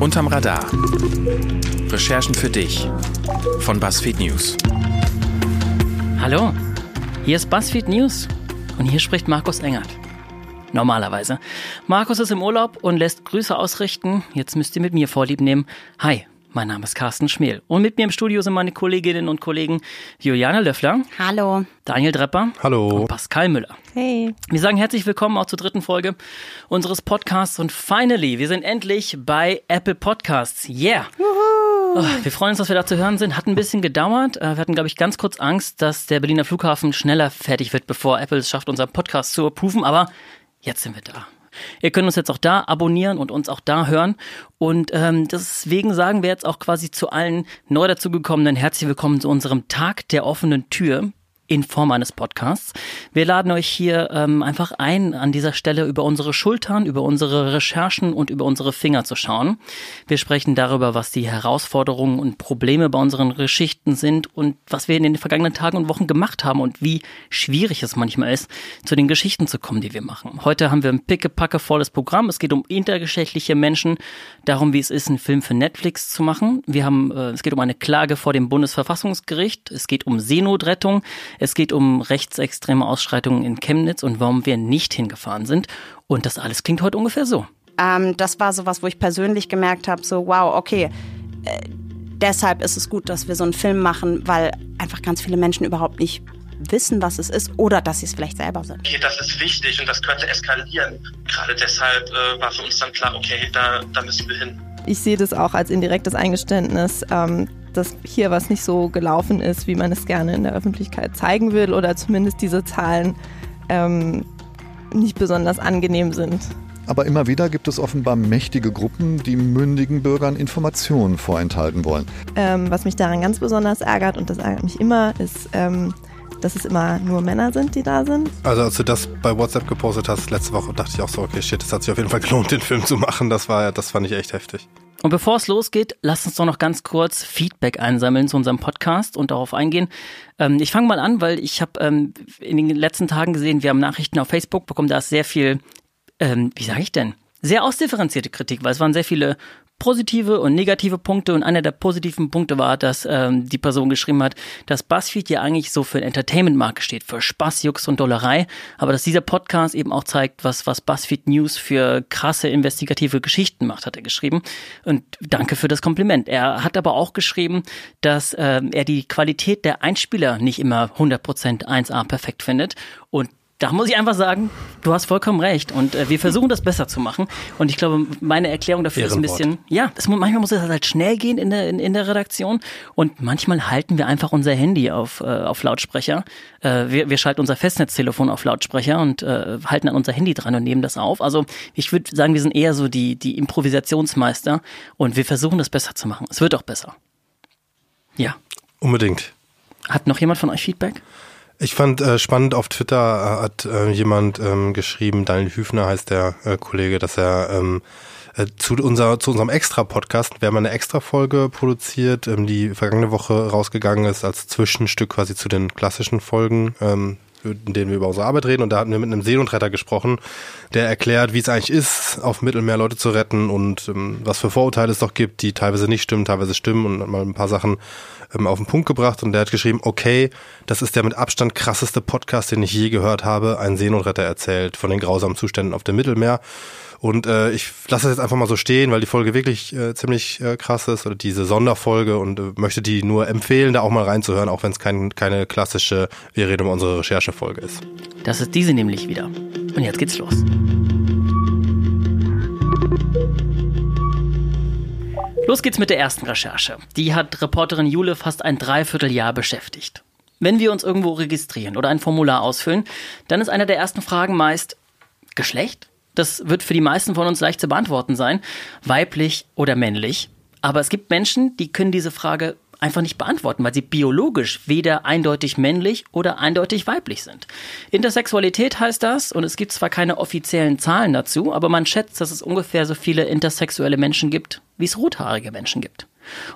Unterm Radar. Recherchen für dich von BuzzFeed News. Hallo, hier ist BuzzFeed News und hier spricht Markus Engert. Normalerweise. Markus ist im Urlaub und lässt Grüße ausrichten. Jetzt müsst ihr mit mir Vorlieb nehmen. Hi, mein Name ist Carsten Schmel. Und mit mir im Studio sind meine Kolleginnen und Kollegen Juliane Löffler. Hallo. Daniel Drepper. Hallo. Und Pascal Müller. Hey. Wir sagen herzlich willkommen auch zur dritten Folge unseres Podcasts. Und finally, wir sind endlich bei Apple Podcasts. Yeah. Oh, wir freuen uns, dass wir da zu hören sind. Hat ein bisschen gedauert. Äh, wir hatten, glaube ich, ganz kurz Angst, dass der Berliner Flughafen schneller fertig wird, bevor Apple es schafft, unseren Podcast zu approven. Aber jetzt sind wir da. Ihr könnt uns jetzt auch da abonnieren und uns auch da hören. Und ähm, deswegen sagen wir jetzt auch quasi zu allen neu dazugekommenen herzlich willkommen zu unserem Tag der offenen Tür in Form eines Podcasts. Wir laden euch hier ähm, einfach ein, an dieser Stelle über unsere Schultern, über unsere Recherchen und über unsere Finger zu schauen. Wir sprechen darüber, was die Herausforderungen und Probleme bei unseren Geschichten sind und was wir in den vergangenen Tagen und Wochen gemacht haben und wie schwierig es manchmal ist, zu den Geschichten zu kommen, die wir machen. Heute haben wir ein pickepacke volles Programm. Es geht um intergeschlechtliche Menschen, darum, wie es ist, einen Film für Netflix zu machen. Wir haben, äh, es geht um eine Klage vor dem Bundesverfassungsgericht. Es geht um Seenotrettung. Es geht um rechtsextreme Ausschreitungen in Chemnitz und warum wir nicht hingefahren sind. Und das alles klingt heute ungefähr so. Ähm, das war so was, wo ich persönlich gemerkt habe, so wow, okay, äh, deshalb ist es gut, dass wir so einen Film machen, weil einfach ganz viele Menschen überhaupt nicht wissen, was es ist oder dass sie es vielleicht selber sind. Okay, das ist wichtig und das könnte eskalieren. Gerade deshalb äh, war für uns dann klar, okay, da, da müssen wir hin. Ich sehe das auch als indirektes Eingeständnis, ähm, dass hier was nicht so gelaufen ist, wie man es gerne in der Öffentlichkeit zeigen will oder zumindest diese Zahlen ähm, nicht besonders angenehm sind. Aber immer wieder gibt es offenbar mächtige Gruppen, die mündigen Bürgern Informationen vorenthalten wollen. Ähm, was mich daran ganz besonders ärgert, und das ärgert mich immer, ist, ähm, dass es immer nur Männer sind, die da sind. Also als du das bei WhatsApp gepostet hast letzte Woche, dachte ich auch so, okay, shit, das hat sich auf jeden Fall gelohnt, den Film zu machen. Das war, das fand ich echt heftig. Und bevor es losgeht, lasst uns doch noch ganz kurz Feedback einsammeln zu unserem Podcast und darauf eingehen. Ähm, ich fange mal an, weil ich habe ähm, in den letzten Tagen gesehen, wir haben Nachrichten auf Facebook bekommen, da ist sehr viel, ähm, wie sage ich denn, sehr ausdifferenzierte Kritik, weil es waren sehr viele positive und negative Punkte und einer der positiven Punkte war, dass ähm, die Person geschrieben hat, dass BuzzFeed ja eigentlich so für Entertainment-Marke steht, für Spaß, Jux und Dollerei, aber dass dieser Podcast eben auch zeigt, was, was BuzzFeed News für krasse investigative Geschichten macht, hat er geschrieben. Und danke für das Kompliment. Er hat aber auch geschrieben, dass ähm, er die Qualität der Einspieler nicht immer 100% 1A perfekt findet und da muss ich einfach sagen, du hast vollkommen recht. Und äh, wir versuchen das besser zu machen. Und ich glaube, meine Erklärung dafür Ehrenwort. ist ein bisschen, ja, es, manchmal muss es halt schnell gehen in der, in, in der Redaktion. Und manchmal halten wir einfach unser Handy auf, äh, auf Lautsprecher. Äh, wir, wir schalten unser Festnetztelefon auf Lautsprecher und äh, halten an unser Handy dran und nehmen das auf. Also ich würde sagen, wir sind eher so die, die Improvisationsmeister. Und wir versuchen das besser zu machen. Es wird auch besser. Ja. Unbedingt. Hat noch jemand von euch Feedback? Ich fand äh, spannend, auf Twitter äh, hat äh, jemand ähm, geschrieben, Daniel Hüfner heißt der äh, Kollege, dass er ähm, äh, zu, unser, zu unserem Extra-Podcast, wir haben eine Extra-Folge produziert, ähm, die vergangene Woche rausgegangen ist als Zwischenstück quasi zu den klassischen Folgen, ähm, in denen wir über unsere Arbeit reden. Und da hatten wir mit einem Seenotretter gesprochen, der erklärt, wie es eigentlich ist, auf Mittelmeer Leute zu retten und ähm, was für Vorurteile es doch gibt, die teilweise nicht stimmen, teilweise stimmen und hat mal ein paar Sachen ähm, auf den Punkt gebracht. Und der hat geschrieben, okay, das ist der mit Abstand krasseste Podcast, den ich je gehört habe. Ein Seenotretter erzählt von den grausamen Zuständen auf dem Mittelmeer. Und äh, ich lasse das jetzt einfach mal so stehen, weil die Folge wirklich äh, ziemlich äh, krass ist, oder diese Sonderfolge und äh, möchte die nur empfehlen, da auch mal reinzuhören, auch wenn es kein, keine klassische Wir reden um unsere Recherchefolge ist. Das ist diese nämlich wieder. Und jetzt geht's los. Los geht's mit der ersten Recherche. Die hat Reporterin Jule fast ein Dreivierteljahr beschäftigt. Wenn wir uns irgendwo registrieren oder ein Formular ausfüllen, dann ist eine der ersten Fragen meist Geschlecht? Das wird für die meisten von uns leicht zu beantworten sein, weiblich oder männlich. Aber es gibt Menschen, die können diese Frage einfach nicht beantworten, weil sie biologisch weder eindeutig männlich oder eindeutig weiblich sind. Intersexualität heißt das und es gibt zwar keine offiziellen Zahlen dazu, aber man schätzt, dass es ungefähr so viele intersexuelle Menschen gibt, wie es rothaarige Menschen gibt.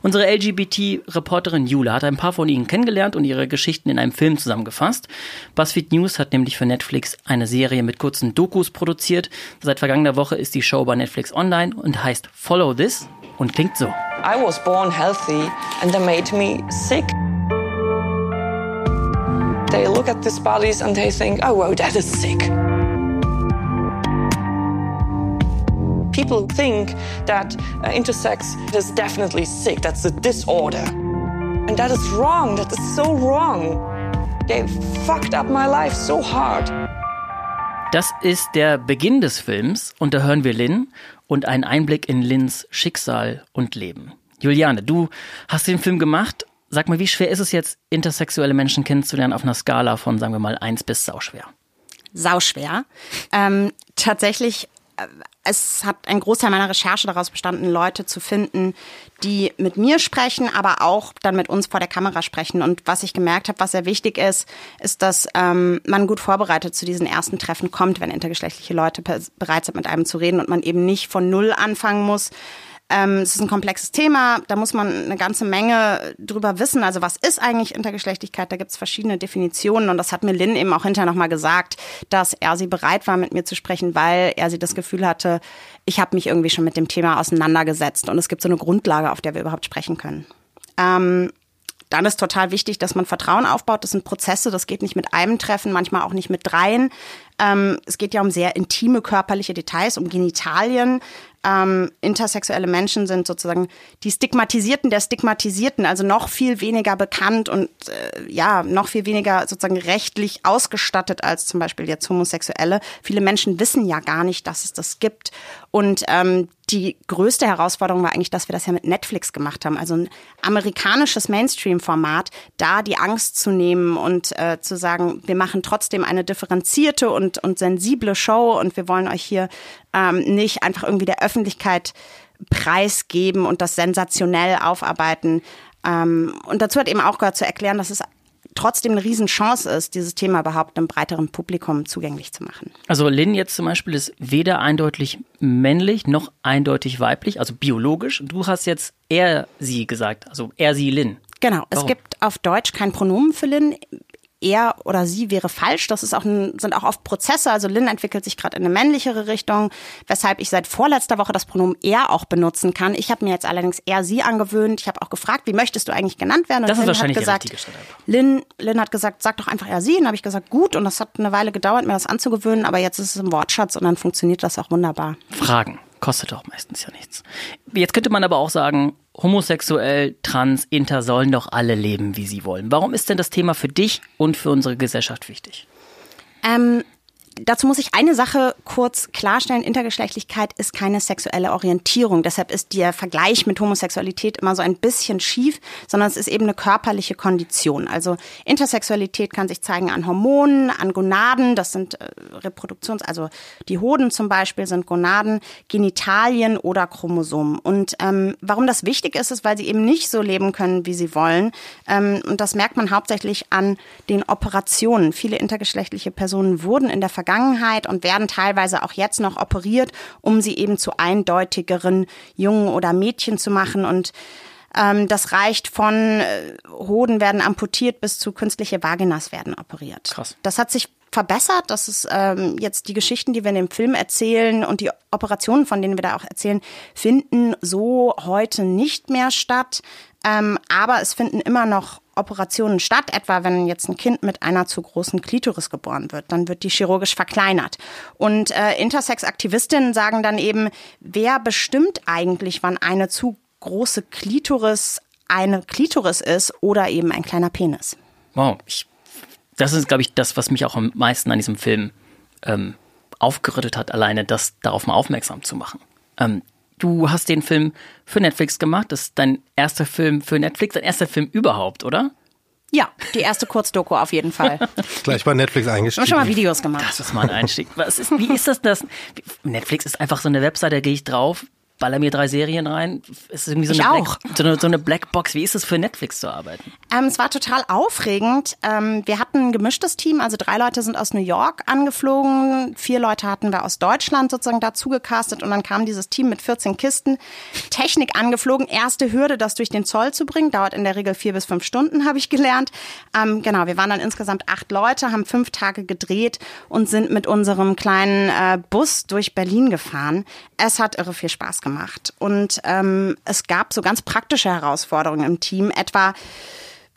Unsere LGBT-Reporterin Jula hat ein paar von ihnen kennengelernt und ihre Geschichten in einem Film zusammengefasst. BuzzFeed News hat nämlich für Netflix eine Serie mit kurzen Dokus produziert. Seit vergangener Woche ist die Show bei Netflix online und heißt Follow This und klingt so. I was born healthy and they made me sick. They look at these bodies and they think, oh, wow, that is sick. People think that uh, intersex is definitely sick, that's a disorder. And that is wrong, that is so wrong. They fucked up my life so hard. Das ist der Beginn des Films und da hören wir Lynn und einen Einblick in Lynns Schicksal und Leben. Juliane, du hast den Film gemacht. Sag mal, wie schwer ist es jetzt, intersexuelle Menschen kennenzulernen auf einer Skala von, sagen wir mal, eins bis sauschwer? Sauschwer. Ähm, tatsächlich es hat ein Großteil meiner Recherche daraus bestanden, Leute zu finden, die mit mir sprechen, aber auch dann mit uns vor der Kamera sprechen. Und was ich gemerkt habe, was sehr wichtig ist, ist, dass ähm, man gut vorbereitet zu diesen ersten Treffen kommt, wenn intergeschlechtliche Leute bereit sind, mit einem zu reden und man eben nicht von Null anfangen muss, ähm, es ist ein komplexes Thema, da muss man eine ganze Menge drüber wissen. Also was ist eigentlich Intergeschlechtlichkeit? Da gibt es verschiedene Definitionen und das hat mir Lynn eben auch hinterher nochmal gesagt, dass er sie bereit war, mit mir zu sprechen, weil er sie das Gefühl hatte, ich habe mich irgendwie schon mit dem Thema auseinandergesetzt und es gibt so eine Grundlage, auf der wir überhaupt sprechen können. Ähm, dann ist total wichtig, dass man Vertrauen aufbaut. Das sind Prozesse, das geht nicht mit einem Treffen, manchmal auch nicht mit dreien. Ähm, es geht ja um sehr intime körperliche Details, um Genitalien ähm, intersexuelle Menschen sind sozusagen die Stigmatisierten der Stigmatisierten, also noch viel weniger bekannt und äh, ja, noch viel weniger sozusagen rechtlich ausgestattet als zum Beispiel jetzt Homosexuelle. Viele Menschen wissen ja gar nicht, dass es das gibt. Und ähm, die größte Herausforderung war eigentlich, dass wir das ja mit Netflix gemacht haben. Also ein amerikanisches Mainstream-Format, da die Angst zu nehmen und äh, zu sagen, wir machen trotzdem eine differenzierte und, und sensible Show und wir wollen euch hier ähm, nicht einfach irgendwie der Öffentlichkeit preisgeben und das sensationell aufarbeiten. Ähm, und dazu hat eben auch gehört zu erklären, dass es trotzdem eine Riesenchance ist, dieses Thema überhaupt einem breiteren Publikum zugänglich zu machen. Also Lynn jetzt zum Beispiel ist weder eindeutig männlich noch eindeutig weiblich, also biologisch. Du hast jetzt er, sie gesagt, also er, sie, Lynn. Genau, Warum? es gibt auf Deutsch kein Pronomen für Lynn er oder sie wäre falsch. Das ist auch ein, sind auch oft Prozesse. Also Lynn entwickelt sich gerade in eine männlichere Richtung, weshalb ich seit vorletzter Woche das Pronomen er auch benutzen kann. Ich habe mir jetzt allerdings er sie angewöhnt. Ich habe auch gefragt, wie möchtest du eigentlich genannt werden? Und das Lynn ist wahrscheinlich hat gesagt, der richtige Lynn, Lynn hat gesagt, sag doch einfach er sie. Und habe ich gesagt, gut. Und das hat eine Weile gedauert, mir das anzugewöhnen, aber jetzt ist es im Wortschatz und dann funktioniert das auch wunderbar. Fragen. Kostet doch meistens ja nichts. Jetzt könnte man aber auch sagen, homosexuell, trans, inter sollen doch alle leben, wie sie wollen. Warum ist denn das Thema für dich und für unsere Gesellschaft wichtig? Ähm, dazu muss ich eine Sache kurz klarstellen. Intergeschlechtlichkeit ist keine sexuelle Orientierung. Deshalb ist der Vergleich mit Homosexualität immer so ein bisschen schief, sondern es ist eben eine körperliche Kondition. Also Intersexualität kann sich zeigen an Hormonen, an Gonaden, das sind äh, Reproduktions-, also die Hoden zum Beispiel sind Gonaden, Genitalien oder Chromosomen. Und ähm, warum das wichtig ist, ist, weil sie eben nicht so leben können, wie sie wollen. Ähm, und das merkt man hauptsächlich an den Operationen. Viele intergeschlechtliche Personen wurden in der Vergangenheit Vergangenheit und werden teilweise auch jetzt noch operiert, um sie eben zu eindeutigeren Jungen oder Mädchen zu machen und ähm, das reicht von äh, Hoden werden amputiert bis zu künstliche Vaginas werden operiert. Krass. Das hat sich verbessert. Das ist ähm, jetzt die Geschichten, die wir in dem Film erzählen und die Operationen, von denen wir da auch erzählen, finden so heute nicht mehr statt. Ähm, aber es finden immer noch Operationen statt, etwa wenn jetzt ein Kind mit einer zu großen Klitoris geboren wird, dann wird die chirurgisch verkleinert. Und äh, Intersex-Aktivistinnen sagen dann eben, wer bestimmt eigentlich, wann eine zu große Klitoris eine Klitoris ist oder eben ein kleiner Penis. Wow, ich, das ist, glaube ich, das, was mich auch am meisten an diesem Film ähm, aufgerüttelt hat, alleine das darauf mal aufmerksam zu machen. Ähm, Du hast den Film für Netflix gemacht. Das ist dein erster Film für Netflix, dein erster Film überhaupt, oder? Ja, die erste Kurzdoku auf jeden Fall. Gleich bei Netflix eingestiegen. Ich habe schon mal Videos gemacht. Das ist mal ein Einstieg. Was ist, wie ist das, das? Netflix ist einfach so eine Webseite, da gehe ich drauf. Baller mir drei Serien rein. Es ist irgendwie so Ich eine, auch. Black, so, eine, so eine Blackbox. Wie ist es für Netflix zu arbeiten? Ähm, es war total aufregend. Ähm, wir hatten ein gemischtes Team, also drei Leute sind aus New York angeflogen, vier Leute hatten wir aus Deutschland sozusagen dazu gecastet und dann kam dieses Team mit 14 Kisten Technik angeflogen. Erste Hürde, das durch den Zoll zu bringen, dauert in der Regel vier bis fünf Stunden, habe ich gelernt. Ähm, genau, wir waren dann insgesamt acht Leute, haben fünf Tage gedreht und sind mit unserem kleinen äh, Bus durch Berlin gefahren. Es hat irre viel Spaß gemacht und ähm, es gab so ganz praktische Herausforderungen im Team, etwa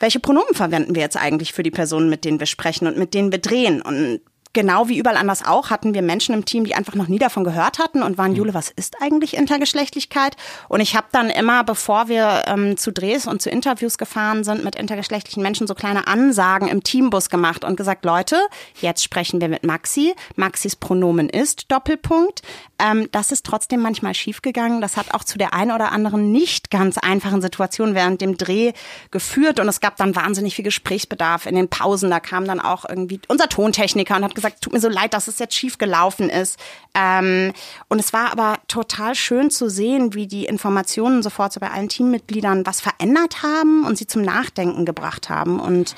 welche Pronomen verwenden wir jetzt eigentlich für die Personen, mit denen wir sprechen und mit denen wir drehen? Und genau wie überall anders auch hatten wir Menschen im Team, die einfach noch nie davon gehört hatten und waren, Jule, was ist eigentlich Intergeschlechtlichkeit? Und ich habe dann immer, bevor wir ähm, zu Drehs und zu Interviews gefahren sind, mit intergeschlechtlichen Menschen so kleine Ansagen im Teambus gemacht und gesagt, Leute, jetzt sprechen wir mit Maxi. Maxis Pronomen ist Doppelpunkt. Ähm, das ist trotzdem manchmal schiefgegangen. Das hat auch zu der einen oder anderen nicht ganz einfachen Situation während dem Dreh geführt. Und es gab dann wahnsinnig viel Gesprächsbedarf in den Pausen. Da kam dann auch irgendwie unser Tontechniker und hat gesagt, tut mir so leid, dass es jetzt schief gelaufen ist. Ähm, und es war aber total schön zu sehen, wie die Informationen sofort so bei allen Teammitgliedern was verändert haben und sie zum Nachdenken gebracht haben. Und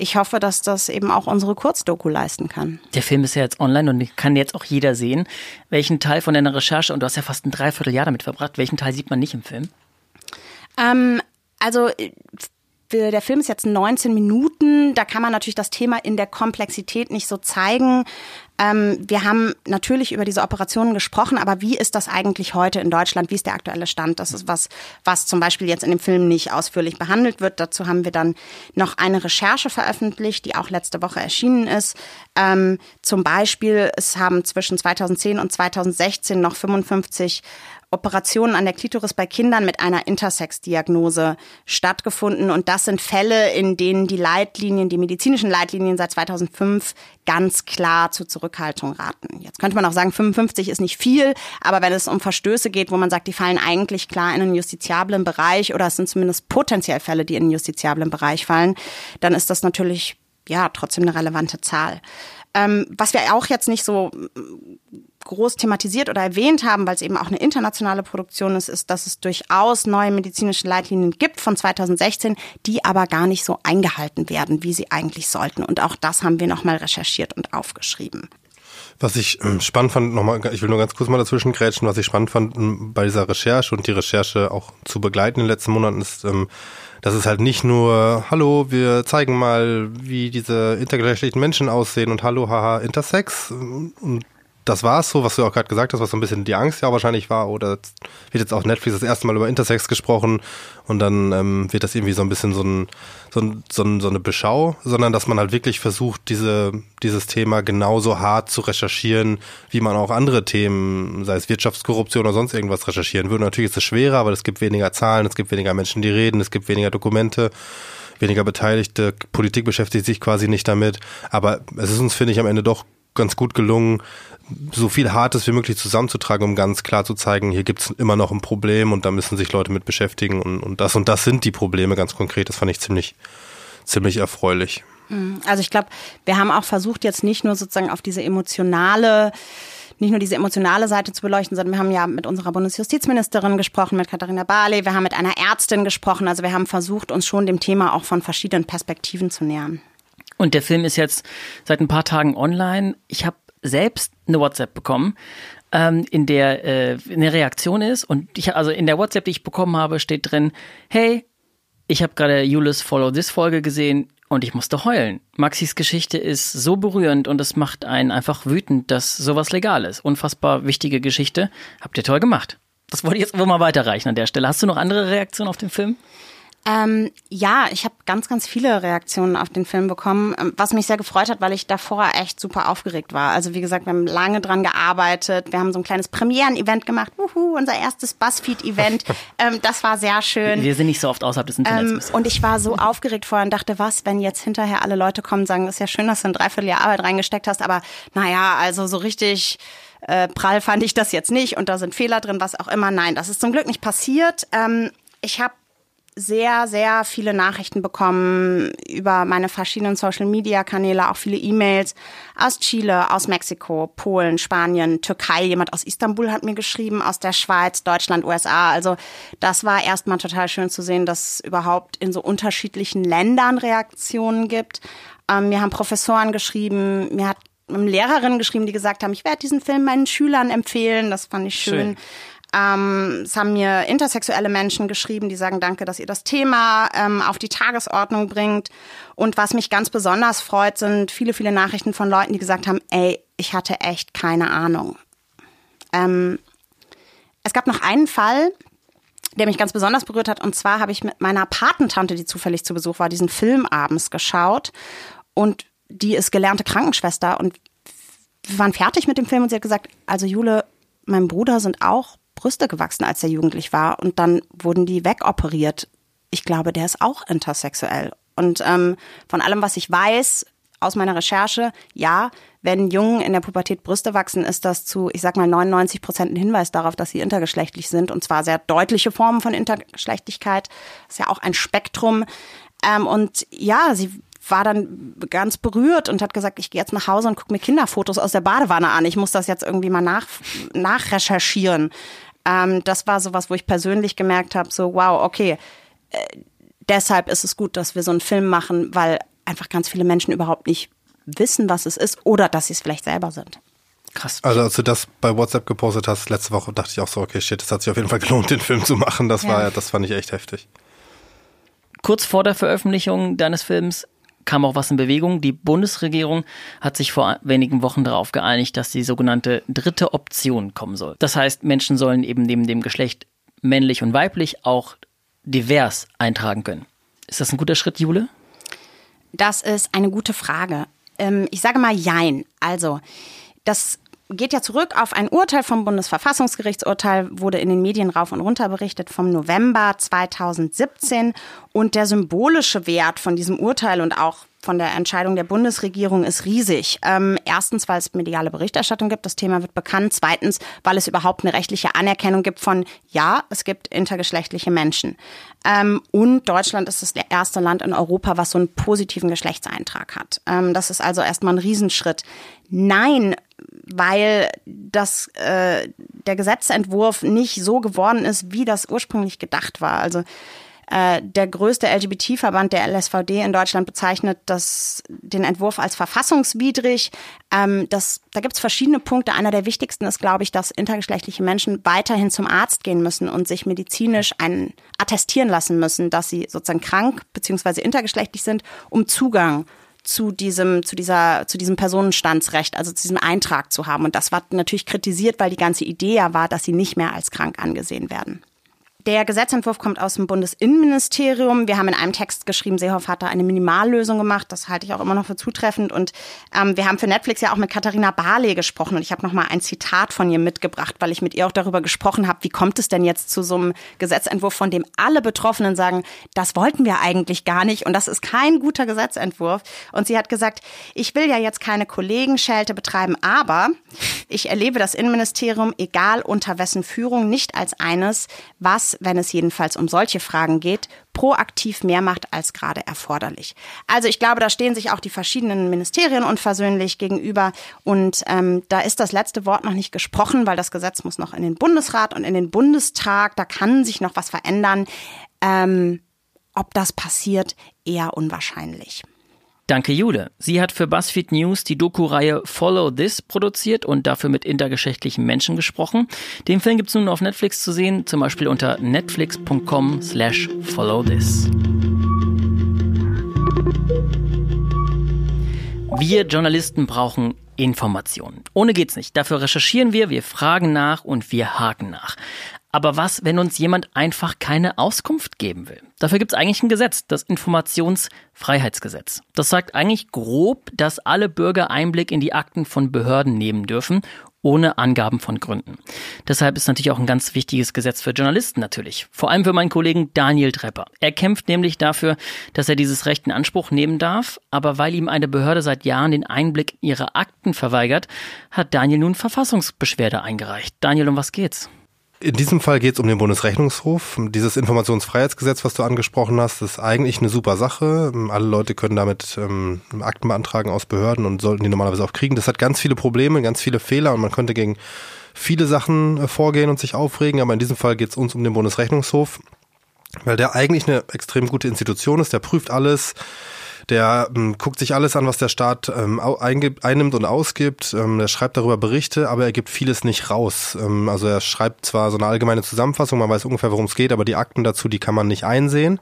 ich hoffe, dass das eben auch unsere Kurzdoku leisten kann. Der Film ist ja jetzt online und kann jetzt auch jeder sehen. Welchen Teil von deiner Recherche, und du hast ja fast ein Dreivierteljahr damit verbracht, welchen Teil sieht man nicht im Film? Ähm, also äh, der Film ist jetzt 19 Minuten. Da kann man natürlich das Thema in der Komplexität nicht so zeigen. Ähm, wir haben natürlich über diese Operationen gesprochen, aber wie ist das eigentlich heute in Deutschland? Wie ist der aktuelle Stand? Das ist was, was zum Beispiel jetzt in dem Film nicht ausführlich behandelt wird. Dazu haben wir dann noch eine Recherche veröffentlicht, die auch letzte Woche erschienen ist. Ähm, zum Beispiel, es haben zwischen 2010 und 2016 noch 55 Operationen an der Klitoris bei Kindern mit einer Intersex-Diagnose stattgefunden. Und das sind Fälle, in denen die Leitlinien, die medizinischen Leitlinien seit 2005 ganz klar zur Zurückhaltung raten. Jetzt könnte man auch sagen, 55 ist nicht viel, aber wenn es um Verstöße geht, wo man sagt, die fallen eigentlich klar in einen justiziablen Bereich oder es sind zumindest potenziell Fälle, die in einen justiziablen Bereich fallen, dann ist das natürlich ja trotzdem eine relevante Zahl. Ähm, was wir auch jetzt nicht so groß thematisiert oder erwähnt haben, weil es eben auch eine internationale Produktion ist, ist, dass es durchaus neue medizinische Leitlinien gibt von 2016, die aber gar nicht so eingehalten werden, wie sie eigentlich sollten. Und auch das haben wir nochmal recherchiert und aufgeschrieben. Was ich ähm, spannend fand, nochmal, ich will nur ganz kurz mal dazwischen grätschen, was ich spannend fand ähm, bei dieser Recherche und die Recherche auch zu begleiten in den letzten Monaten ist, ähm, dass es halt nicht nur, hallo, wir zeigen mal, wie diese intergeschlechtlichen Menschen aussehen und hallo, haha, Intersex und das war es so, was du auch gerade gesagt hast, was so ein bisschen die Angst ja wahrscheinlich war. Oder wird jetzt auf Netflix das erste Mal über Intersex gesprochen und dann ähm, wird das irgendwie so ein bisschen so, ein, so, ein, so, ein, so eine Beschau, sondern dass man halt wirklich versucht, diese, dieses Thema genauso hart zu recherchieren, wie man auch andere Themen, sei es Wirtschaftskorruption oder sonst irgendwas, recherchieren würde. Natürlich ist es schwerer, aber es gibt weniger Zahlen, es gibt weniger Menschen, die reden, es gibt weniger Dokumente weniger Beteiligte, Politik beschäftigt sich quasi nicht damit. Aber es ist uns, finde ich, am Ende doch ganz gut gelungen, so viel Hartes wie möglich zusammenzutragen, um ganz klar zu zeigen, hier gibt es immer noch ein Problem und da müssen sich Leute mit beschäftigen und, und das und das sind die Probleme ganz konkret. Das fand ich ziemlich, ziemlich erfreulich. Also ich glaube, wir haben auch versucht, jetzt nicht nur sozusagen auf diese emotionale nicht nur diese emotionale Seite zu beleuchten, sondern wir haben ja mit unserer Bundesjustizministerin gesprochen, mit Katharina Barley, wir haben mit einer Ärztin gesprochen. Also wir haben versucht, uns schon dem Thema auch von verschiedenen Perspektiven zu nähern. Und der Film ist jetzt seit ein paar Tagen online. Ich habe selbst eine WhatsApp bekommen, ähm, in der äh, eine Reaktion ist. Und ich, also in der WhatsApp, die ich bekommen habe, steht drin, hey, ich habe gerade Julis Follow This Folge gesehen und ich musste heulen. Maxis Geschichte ist so berührend und es macht einen einfach wütend, dass sowas legal ist. Unfassbar wichtige Geschichte. Habt ihr toll gemacht. Das wollte ich jetzt wohl mal weiterreichen an der Stelle. Hast du noch andere Reaktionen auf den Film? Ähm, ja, ich habe ganz, ganz viele Reaktionen auf den Film bekommen, ähm, was mich sehr gefreut hat, weil ich davor echt super aufgeregt war. Also wie gesagt, wir haben lange dran gearbeitet. Wir haben so ein kleines Premieren-Event gemacht. Uhu, unser erstes Buzzfeed-Event. ähm, das war sehr schön. Wir sind nicht so oft außerhalb des Internets. Ähm, und ich war so aufgeregt vorher und dachte, was, wenn jetzt hinterher alle Leute kommen und sagen, ist ja schön, dass du ein Dreivierteljahr Arbeit reingesteckt hast, aber naja, also so richtig äh, prall fand ich das jetzt nicht und da sind Fehler drin, was auch immer. Nein, das ist zum Glück nicht passiert. Ähm, ich habe sehr, sehr viele Nachrichten bekommen über meine verschiedenen Social-Media-Kanäle, auch viele E-Mails aus Chile, aus Mexiko, Polen, Spanien, Türkei. Jemand aus Istanbul hat mir geschrieben, aus der Schweiz, Deutschland, USA. Also das war erstmal total schön zu sehen, dass es überhaupt in so unterschiedlichen Ländern Reaktionen gibt. Ähm, mir haben Professoren geschrieben, mir hat Lehrerinnen geschrieben, die gesagt haben, ich werde diesen Film meinen Schülern empfehlen. Das fand ich schön. schön. Ähm, es haben mir intersexuelle Menschen geschrieben, die sagen, danke, dass ihr das Thema ähm, auf die Tagesordnung bringt. Und was mich ganz besonders freut, sind viele, viele Nachrichten von Leuten, die gesagt haben, ey, ich hatte echt keine Ahnung. Ähm, es gab noch einen Fall, der mich ganz besonders berührt hat. Und zwar habe ich mit meiner Patentante, die zufällig zu Besuch war, diesen Film abends geschaut. Und die ist gelernte Krankenschwester. Und wir waren fertig mit dem Film und sie hat gesagt, also Jule, meinem Bruder sind auch Brüste gewachsen, als er jugendlich war. Und dann wurden die wegoperiert. Ich glaube, der ist auch intersexuell. Und ähm, von allem, was ich weiß aus meiner Recherche, ja, wenn Jungen in der Pubertät Brüste wachsen, ist das zu, ich sag mal, 99 Prozent ein Hinweis darauf, dass sie intergeschlechtlich sind. Und zwar sehr deutliche Formen von Intergeschlechtlichkeit. Ist ja auch ein Spektrum. Ähm, und ja, sie war dann ganz berührt und hat gesagt, ich gehe jetzt nach Hause und gucke mir Kinderfotos aus der Badewanne an. Ich muss das jetzt irgendwie mal nach, nachrecherchieren. Ähm, das war sowas, wo ich persönlich gemerkt habe, so wow, okay, äh, deshalb ist es gut, dass wir so einen Film machen, weil einfach ganz viele Menschen überhaupt nicht wissen, was es ist oder dass sie es vielleicht selber sind. Krass. Also als du das bei WhatsApp gepostet hast letzte Woche, dachte ich auch so, okay, shit, das hat sich auf jeden Fall gelohnt, den Film zu machen. Das ja. war, das fand ich echt heftig. Kurz vor der Veröffentlichung deines Films kam auch was in Bewegung. Die Bundesregierung hat sich vor wenigen Wochen darauf geeinigt, dass die sogenannte dritte Option kommen soll. Das heißt, Menschen sollen eben neben dem Geschlecht männlich und weiblich auch divers eintragen können. Ist das ein guter Schritt, Jule? Das ist eine gute Frage. Ähm, ich sage mal Jein. Also, das geht ja zurück auf ein Urteil vom Bundesverfassungsgerichtsurteil, wurde in den Medien rauf und runter berichtet vom November 2017. Und der symbolische Wert von diesem Urteil und auch von der Entscheidung der Bundesregierung ist riesig. Ähm, erstens, weil es mediale Berichterstattung gibt, das Thema wird bekannt. Zweitens, weil es überhaupt eine rechtliche Anerkennung gibt von, ja, es gibt intergeschlechtliche Menschen. Ähm, und Deutschland ist das erste Land in Europa, was so einen positiven Geschlechtseintrag hat. Ähm, das ist also erstmal ein Riesenschritt. Nein, weil das äh, der Gesetzentwurf nicht so geworden ist, wie das ursprünglich gedacht war. Also äh, der größte LGBT-Verband, der LSVD in Deutschland, bezeichnet das, den Entwurf als verfassungswidrig. Ähm, das, da gibt es verschiedene Punkte. Einer der wichtigsten ist, glaube ich, dass intergeschlechtliche Menschen weiterhin zum Arzt gehen müssen und sich medizinisch einen attestieren lassen müssen, dass sie sozusagen krank bzw. intergeschlechtlich sind, um Zugang zu diesem, zu dieser, zu diesem Personenstandsrecht, also zu diesem Eintrag zu haben. Und das war natürlich kritisiert, weil die ganze Idee ja war, dass sie nicht mehr als krank angesehen werden. Der Gesetzentwurf kommt aus dem Bundesinnenministerium. Wir haben in einem Text geschrieben, Seehoff hat da eine Minimallösung gemacht. Das halte ich auch immer noch für zutreffend. Und ähm, wir haben für Netflix ja auch mit Katharina Barley gesprochen. Und ich habe noch mal ein Zitat von ihr mitgebracht, weil ich mit ihr auch darüber gesprochen habe, wie kommt es denn jetzt zu so einem Gesetzentwurf, von dem alle Betroffenen sagen, das wollten wir eigentlich gar nicht. Und das ist kein guter Gesetzentwurf. Und sie hat gesagt, ich will ja jetzt keine Kollegenschelte betreiben, aber ich erlebe das Innenministerium, egal unter wessen Führung, nicht als eines, was wenn es jedenfalls um solche Fragen geht, proaktiv mehr macht als gerade erforderlich. Also ich glaube, da stehen sich auch die verschiedenen Ministerien unversöhnlich gegenüber und ähm, da ist das letzte Wort noch nicht gesprochen, weil das Gesetz muss noch in den Bundesrat und in den Bundestag, da kann sich noch was verändern. Ähm, ob das passiert, eher unwahrscheinlich. Danke, Jule. Sie hat für BuzzFeed News die Doku-Reihe Follow This produziert und dafür mit intergeschlechtlichen Menschen gesprochen. Den Film gibt es nun auf Netflix zu sehen, zum Beispiel unter netflix.com slash follow this. Wir Journalisten brauchen Informationen. Ohne geht's nicht. Dafür recherchieren wir, wir fragen nach und wir haken nach. Aber was, wenn uns jemand einfach keine Auskunft geben will? Dafür gibt es eigentlich ein Gesetz, das Informationsfreiheitsgesetz. Das sagt eigentlich grob, dass alle Bürger Einblick in die Akten von Behörden nehmen dürfen, ohne Angaben von Gründen. Deshalb ist natürlich auch ein ganz wichtiges Gesetz für Journalisten natürlich. Vor allem für meinen Kollegen Daniel Trepper. Er kämpft nämlich dafür, dass er dieses Recht in Anspruch nehmen darf, aber weil ihm eine Behörde seit Jahren den Einblick in ihre Akten verweigert, hat Daniel nun Verfassungsbeschwerde eingereicht. Daniel, um was geht's? In diesem Fall geht es um den Bundesrechnungshof. Dieses Informationsfreiheitsgesetz, was du angesprochen hast, ist eigentlich eine super Sache. Alle Leute können damit ähm, Akten beantragen aus Behörden und sollten die normalerweise auch kriegen. Das hat ganz viele Probleme, ganz viele Fehler und man könnte gegen viele Sachen äh, vorgehen und sich aufregen. Aber in diesem Fall geht es uns um den Bundesrechnungshof, weil der eigentlich eine extrem gute Institution ist. Der prüft alles der ähm, guckt sich alles an, was der Staat ähm, eingibt, einnimmt und ausgibt. Ähm, er schreibt darüber Berichte, aber er gibt vieles nicht raus. Ähm, also er schreibt zwar so eine allgemeine Zusammenfassung, man weiß ungefähr, worum es geht, aber die Akten dazu, die kann man nicht einsehen.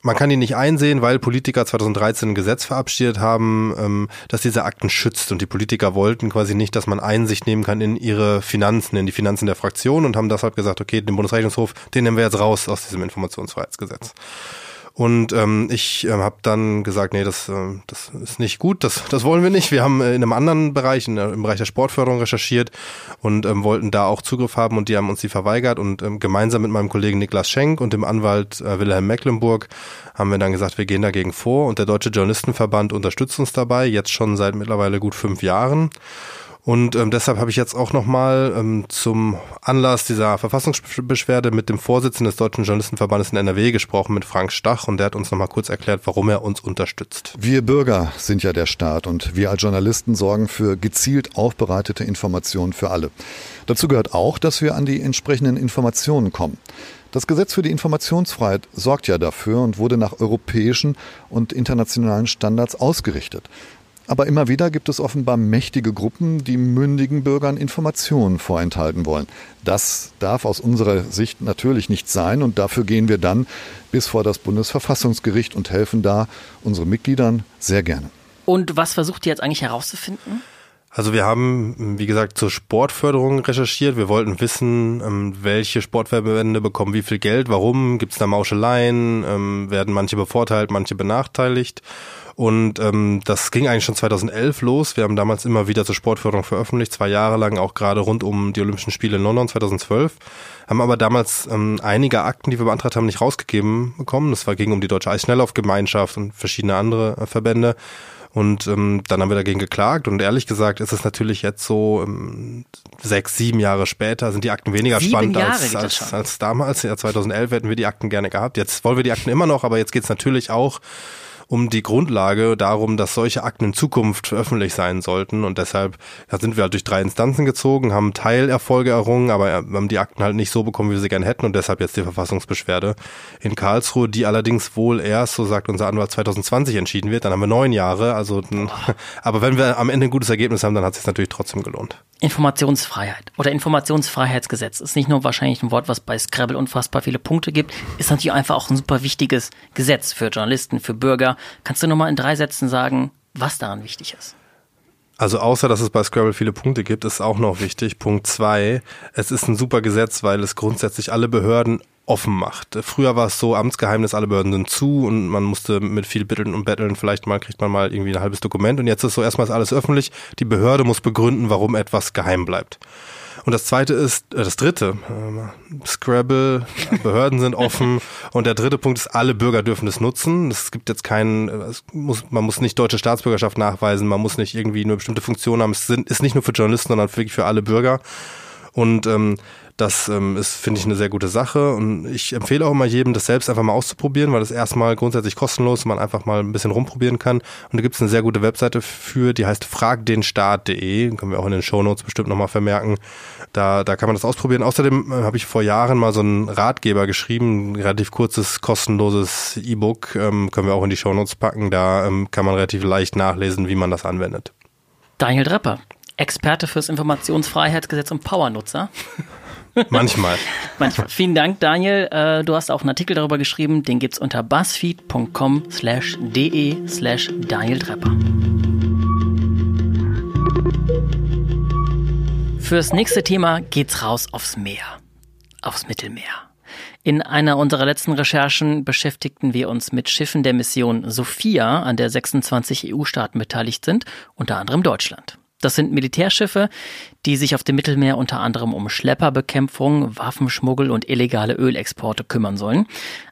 Man kann die nicht einsehen, weil Politiker 2013 ein Gesetz verabschiedet haben, ähm, das diese Akten schützt. Und die Politiker wollten quasi nicht, dass man Einsicht nehmen kann in ihre Finanzen, in die Finanzen der Fraktion und haben deshalb gesagt, okay, den Bundesrechnungshof, den nehmen wir jetzt raus aus diesem Informationsfreiheitsgesetz. Und ähm, ich äh, habe dann gesagt, nee, das, äh, das ist nicht gut, das, das wollen wir nicht. Wir haben äh, in einem anderen Bereich, in, im Bereich der Sportförderung recherchiert und ähm, wollten da auch Zugriff haben und die haben uns die verweigert. Und ähm, gemeinsam mit meinem Kollegen Niklas Schenk und dem Anwalt äh, Wilhelm Mecklenburg haben wir dann gesagt, wir gehen dagegen vor. Und der Deutsche Journalistenverband unterstützt uns dabei, jetzt schon seit mittlerweile gut fünf Jahren. Und ähm, deshalb habe ich jetzt auch nochmal ähm, zum Anlass dieser Verfassungsbeschwerde mit dem Vorsitzenden des Deutschen Journalistenverbandes in NRW gesprochen, mit Frank Stach, und der hat uns nochmal kurz erklärt, warum er uns unterstützt. Wir Bürger sind ja der Staat und wir als Journalisten sorgen für gezielt aufbereitete Informationen für alle. Dazu gehört auch, dass wir an die entsprechenden Informationen kommen. Das Gesetz für die Informationsfreiheit sorgt ja dafür und wurde nach europäischen und internationalen Standards ausgerichtet. Aber immer wieder gibt es offenbar mächtige Gruppen, die mündigen Bürgern Informationen vorenthalten wollen. Das darf aus unserer Sicht natürlich nicht sein und dafür gehen wir dann bis vor das Bundesverfassungsgericht und helfen da unseren Mitgliedern sehr gerne. Und was versucht ihr jetzt eigentlich herauszufinden? Also wir haben, wie gesagt, zur Sportförderung recherchiert. Wir wollten wissen, ähm, welche Sportverbände bekommen wie viel Geld, warum, gibt es da Mauscheleien, ähm, werden manche bevorteilt, manche benachteiligt. Und ähm, das ging eigentlich schon 2011 los. Wir haben damals immer wieder zur Sportförderung veröffentlicht, zwei Jahre lang auch gerade rund um die Olympischen Spiele in London 2012. Haben aber damals ähm, einige Akten, die wir beantragt haben, nicht rausgegeben bekommen. Das war, ging um die Deutsche Eisschnelllaufgemeinschaft und verschiedene andere äh, Verbände. Und ähm, dann haben wir dagegen geklagt. Und ehrlich gesagt ist es natürlich jetzt so, ähm, sechs, sieben Jahre später sind die Akten weniger sieben spannend Jahre als, als, als damals. Ja, 2011 hätten wir die Akten gerne gehabt. Jetzt wollen wir die Akten immer noch, aber jetzt geht's natürlich auch um die Grundlage darum, dass solche Akten in Zukunft öffentlich sein sollten. Und deshalb sind wir halt durch drei Instanzen gezogen, haben Teilerfolge errungen, aber haben die Akten halt nicht so bekommen, wie wir sie gern hätten. Und deshalb jetzt die Verfassungsbeschwerde in Karlsruhe, die allerdings wohl erst, so sagt unser Anwalt, 2020 entschieden wird. Dann haben wir neun Jahre. Also, aber wenn wir am Ende ein gutes Ergebnis haben, dann hat es sich natürlich trotzdem gelohnt. Informationsfreiheit oder Informationsfreiheitsgesetz ist nicht nur wahrscheinlich ein Wort, was bei Scrabble unfassbar viele Punkte gibt, ist natürlich einfach auch ein super wichtiges Gesetz für Journalisten, für Bürger. Kannst du nochmal in drei Sätzen sagen, was daran wichtig ist? Also außer, dass es bei Scrabble viele Punkte gibt, ist auch noch wichtig. Punkt zwei, es ist ein super Gesetz, weil es grundsätzlich alle Behörden offen macht. Früher war es so, Amtsgeheimnis, alle Behörden sind zu und man musste mit viel Bitteln und Betteln, vielleicht mal kriegt man mal irgendwie ein halbes Dokument und jetzt ist so erstmal alles öffentlich. Die Behörde muss begründen, warum etwas geheim bleibt. Und das zweite ist, äh, das dritte, äh, Scrabble, Behörden sind offen. Und der dritte Punkt ist, alle Bürger dürfen es nutzen. Es gibt jetzt keinen, es muss, man muss nicht deutsche Staatsbürgerschaft nachweisen, man muss nicht irgendwie nur bestimmte Funktionen haben. Es sind, ist nicht nur für Journalisten, sondern wirklich für alle Bürger. Und ähm, das ähm, ist, finde ich, eine sehr gute Sache. Und ich empfehle auch immer jedem, das selbst einfach mal auszuprobieren, weil das erstmal grundsätzlich kostenlos man einfach mal ein bisschen rumprobieren kann. Und da gibt es eine sehr gute Webseite für, die heißt fragdenstaat.de. Können wir auch in den Shownotes bestimmt nochmal vermerken. Da, da kann man das ausprobieren. Außerdem äh, habe ich vor Jahren mal so einen Ratgeber geschrieben, ein relativ kurzes, kostenloses E-Book. Ähm, können wir auch in die Shownotes packen. Da ähm, kann man relativ leicht nachlesen, wie man das anwendet. Daniel Drepper, Experte fürs Informationsfreiheitsgesetz und Powernutzer. Manchmal. Manchmal. Vielen Dank, Daniel. Äh, du hast auch einen Artikel darüber geschrieben. Den gibt's unter buzzfeed.com slash de slash Daniel Trepper. Fürs nächste Thema geht's raus aufs Meer. Aufs Mittelmeer. In einer unserer letzten Recherchen beschäftigten wir uns mit Schiffen der Mission Sophia, an der 26 EU-Staaten beteiligt sind, unter anderem Deutschland. Das sind Militärschiffe, die sich auf dem Mittelmeer unter anderem um Schlepperbekämpfung, Waffenschmuggel und illegale Ölexporte kümmern sollen.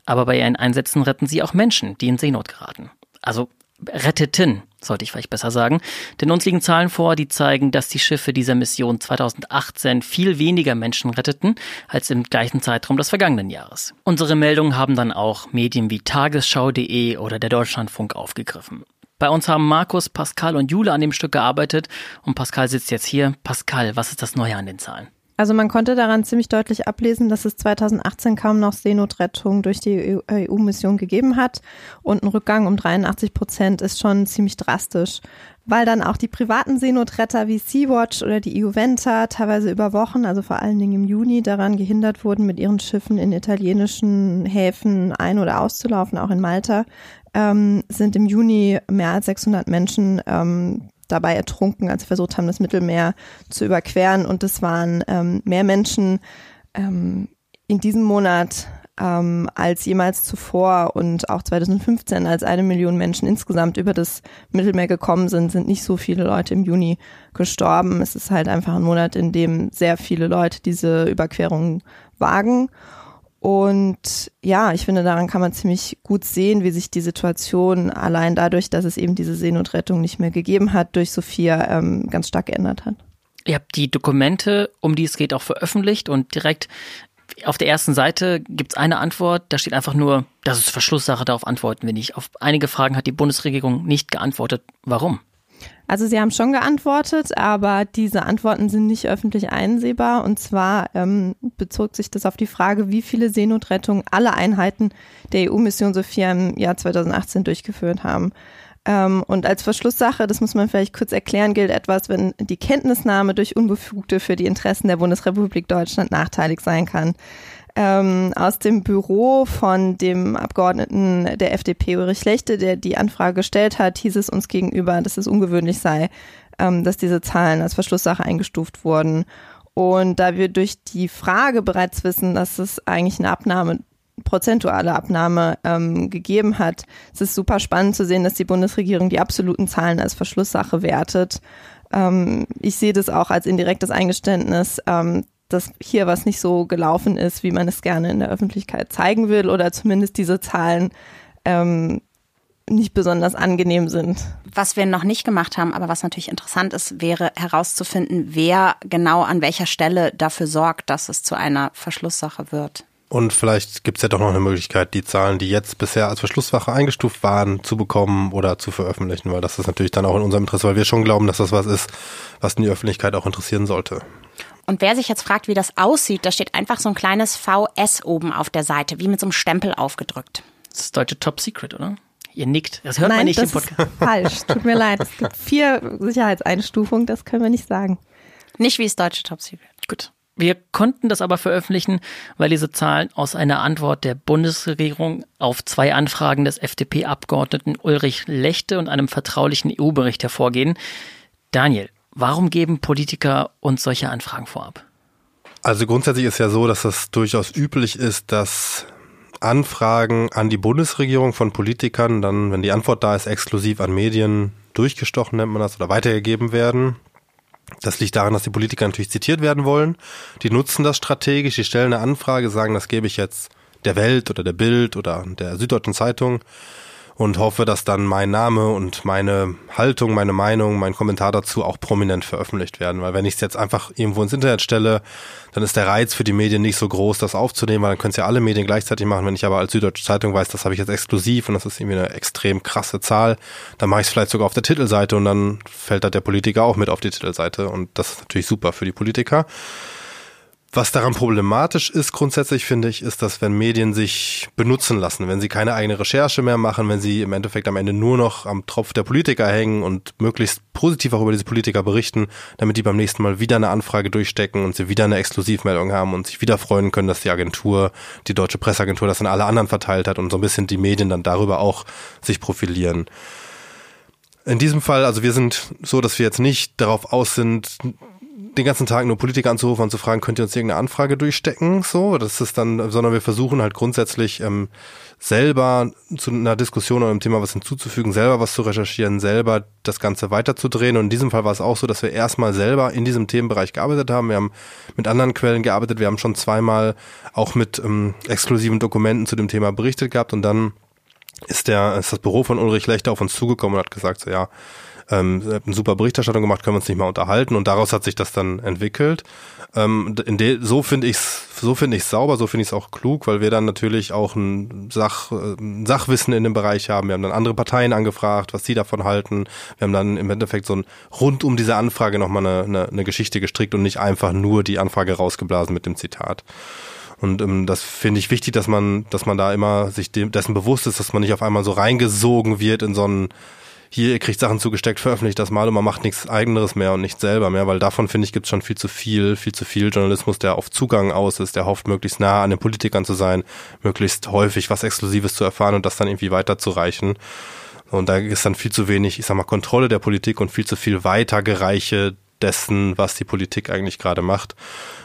Aber bei ihren Einsätzen retten sie auch Menschen, die in Seenot geraten. Also retteten, sollte ich vielleicht besser sagen. Denn uns liegen Zahlen vor, die zeigen, dass die Schiffe dieser Mission 2018 viel weniger Menschen retteten als im gleichen Zeitraum des vergangenen Jahres. Unsere Meldungen haben dann auch Medien wie tagesschau.de oder der Deutschlandfunk aufgegriffen. Bei uns haben Markus, Pascal und Jule an dem Stück gearbeitet und Pascal sitzt jetzt hier. Pascal, was ist das Neue an den Zahlen? Also man konnte daran ziemlich deutlich ablesen, dass es 2018 kaum noch Seenotrettung durch die EU-Mission gegeben hat und ein Rückgang um 83 Prozent ist schon ziemlich drastisch, weil dann auch die privaten Seenotretter wie Sea-Watch oder die EU-Venta teilweise über Wochen, also vor allen Dingen im Juni, daran gehindert wurden, mit ihren Schiffen in italienischen Häfen ein- oder auszulaufen, auch in Malta, ähm, sind im Juni mehr als 600 Menschen ähm, dabei ertrunken, als sie versucht haben, das Mittelmeer zu überqueren. Und es waren ähm, mehr Menschen ähm, in diesem Monat ähm, als jemals zuvor und auch 2015, als eine Million Menschen insgesamt über das Mittelmeer gekommen sind, sind nicht so viele Leute im Juni gestorben. Es ist halt einfach ein Monat, in dem sehr viele Leute diese Überquerung wagen. Und ja, ich finde, daran kann man ziemlich gut sehen, wie sich die Situation allein dadurch, dass es eben diese Seenotrettung nicht mehr gegeben hat, durch Sophia ähm, ganz stark geändert hat. Ihr habt die Dokumente, um die es geht, auch veröffentlicht und direkt auf der ersten Seite gibt es eine Antwort, da steht einfach nur, das ist Verschlusssache, darauf antworten wir nicht. Auf einige Fragen hat die Bundesregierung nicht geantwortet. Warum? Also sie haben schon geantwortet, aber diese Antworten sind nicht öffentlich einsehbar. Und zwar ähm, bezog sich das auf die Frage, wie viele Seenotrettungen alle Einheiten der EU-Mission Sophia im Jahr 2018 durchgeführt haben. Ähm, und als Verschlusssache, das muss man vielleicht kurz erklären, gilt etwas, wenn die Kenntnisnahme durch Unbefugte für die Interessen der Bundesrepublik Deutschland nachteilig sein kann ähm, aus dem Büro von dem Abgeordneten der FDP Ulrich Lechte, der die Anfrage gestellt hat, hieß es uns gegenüber, dass es ungewöhnlich sei, ähm, dass diese Zahlen als Verschlusssache eingestuft wurden. Und da wir durch die Frage bereits wissen, dass es eigentlich eine Abnahme prozentuale Abnahme ähm, gegeben hat. Es ist super spannend zu sehen, dass die Bundesregierung die absoluten Zahlen als Verschlusssache wertet. Ähm, ich sehe das auch als indirektes Eingeständnis, ähm, dass hier was nicht so gelaufen ist, wie man es gerne in der Öffentlichkeit zeigen will oder zumindest diese Zahlen ähm, nicht besonders angenehm sind. Was wir noch nicht gemacht haben, aber was natürlich interessant ist, wäre herauszufinden, wer genau an welcher Stelle dafür sorgt, dass es zu einer Verschlusssache wird. Und vielleicht gibt es ja doch noch eine Möglichkeit, die Zahlen, die jetzt bisher als Verschlusssache eingestuft waren, zu bekommen oder zu veröffentlichen, weil das ist natürlich dann auch in unserem Interesse, weil wir schon glauben, dass das was ist, was die Öffentlichkeit auch interessieren sollte. Und wer sich jetzt fragt, wie das aussieht, da steht einfach so ein kleines VS oben auf der Seite, wie mit so einem Stempel aufgedrückt. Das ist deutsche Top Secret, oder? Ihr nickt. Das hört Nein, man nicht das im Podcast. Ist falsch. Tut mir leid. Es gibt vier Sicherheitseinstufungen, das können wir nicht sagen. Nicht wie das deutsche Top Secret. Gut. Wir konnten das aber veröffentlichen, weil diese Zahlen aus einer Antwort der Bundesregierung auf zwei Anfragen des FDP-Abgeordneten Ulrich Lechte und einem vertraulichen EU-Bericht hervorgehen. Daniel, Warum geben Politiker uns solche Anfragen vorab? Also grundsätzlich ist ja so, dass es durchaus üblich ist, dass Anfragen an die Bundesregierung von Politikern dann, wenn die Antwort da ist, exklusiv an Medien durchgestochen, nennt man das, oder weitergegeben werden. Das liegt daran, dass die Politiker natürlich zitiert werden wollen. Die nutzen das strategisch, die stellen eine Anfrage, sagen, das gebe ich jetzt der Welt oder der Bild oder der Süddeutschen Zeitung und hoffe, dass dann mein Name und meine Haltung, meine Meinung, mein Kommentar dazu auch prominent veröffentlicht werden. Weil wenn ich es jetzt einfach irgendwo ins Internet stelle, dann ist der Reiz für die Medien nicht so groß, das aufzunehmen, weil dann können es ja alle Medien gleichzeitig machen. Wenn ich aber als Süddeutsche Zeitung weiß, das habe ich jetzt exklusiv und das ist irgendwie eine extrem krasse Zahl, dann mache ich es vielleicht sogar auf der Titelseite und dann fällt da der Politiker auch mit auf die Titelseite und das ist natürlich super für die Politiker. Was daran problematisch ist grundsätzlich, finde ich, ist, dass wenn Medien sich benutzen lassen, wenn sie keine eigene Recherche mehr machen, wenn sie im Endeffekt am Ende nur noch am Tropf der Politiker hängen und möglichst positiv auch über diese Politiker berichten, damit die beim nächsten Mal wieder eine Anfrage durchstecken und sie wieder eine Exklusivmeldung haben und sich wieder freuen können, dass die Agentur, die deutsche Presseagentur das an alle anderen verteilt hat und so ein bisschen die Medien dann darüber auch sich profilieren. In diesem Fall, also wir sind so, dass wir jetzt nicht darauf aus sind, den ganzen Tag nur Politiker anzurufen und zu fragen, könnt ihr uns irgendeine Anfrage durchstecken? So, das ist dann, sondern wir versuchen halt grundsätzlich ähm, selber zu einer Diskussion oder einem Thema was hinzuzufügen, selber was zu recherchieren, selber das Ganze weiterzudrehen. Und in diesem Fall war es auch so, dass wir erstmal selber in diesem Themenbereich gearbeitet haben. Wir haben mit anderen Quellen gearbeitet. Wir haben schon zweimal auch mit ähm, exklusiven Dokumenten zu dem Thema berichtet gehabt und dann ist der, ist das Büro von Ulrich Lechter auf uns zugekommen und hat gesagt, so ja, ähm, eine super Berichterstattung gemacht, können wir uns nicht mal unterhalten und daraus hat sich das dann entwickelt. Ähm, in de, so finde ich's, so finde ich sauber, so finde ich es auch klug, weil wir dann natürlich auch ein, Sach, ein Sachwissen in dem Bereich haben. Wir haben dann andere Parteien angefragt, was sie davon halten. Wir haben dann im Endeffekt so ein rund um diese Anfrage nochmal eine, eine, eine Geschichte gestrickt und nicht einfach nur die Anfrage rausgeblasen mit dem Zitat. Und ähm, das finde ich wichtig, dass man, dass man da immer sich dem, dessen bewusst ist, dass man nicht auf einmal so reingesogen wird in so einen hier, ihr kriegt Sachen zugesteckt, veröffentlicht das mal und man macht nichts eigeneres mehr und nichts selber mehr, weil davon, finde ich, gibt es schon viel zu viel, viel zu viel Journalismus, der auf Zugang aus ist, der hofft, möglichst nah an den Politikern zu sein, möglichst häufig was Exklusives zu erfahren und das dann irgendwie weiterzureichen. Und da ist dann viel zu wenig, ich sag mal, Kontrolle der Politik und viel zu viel Weitergereiche dessen, was die Politik eigentlich gerade macht.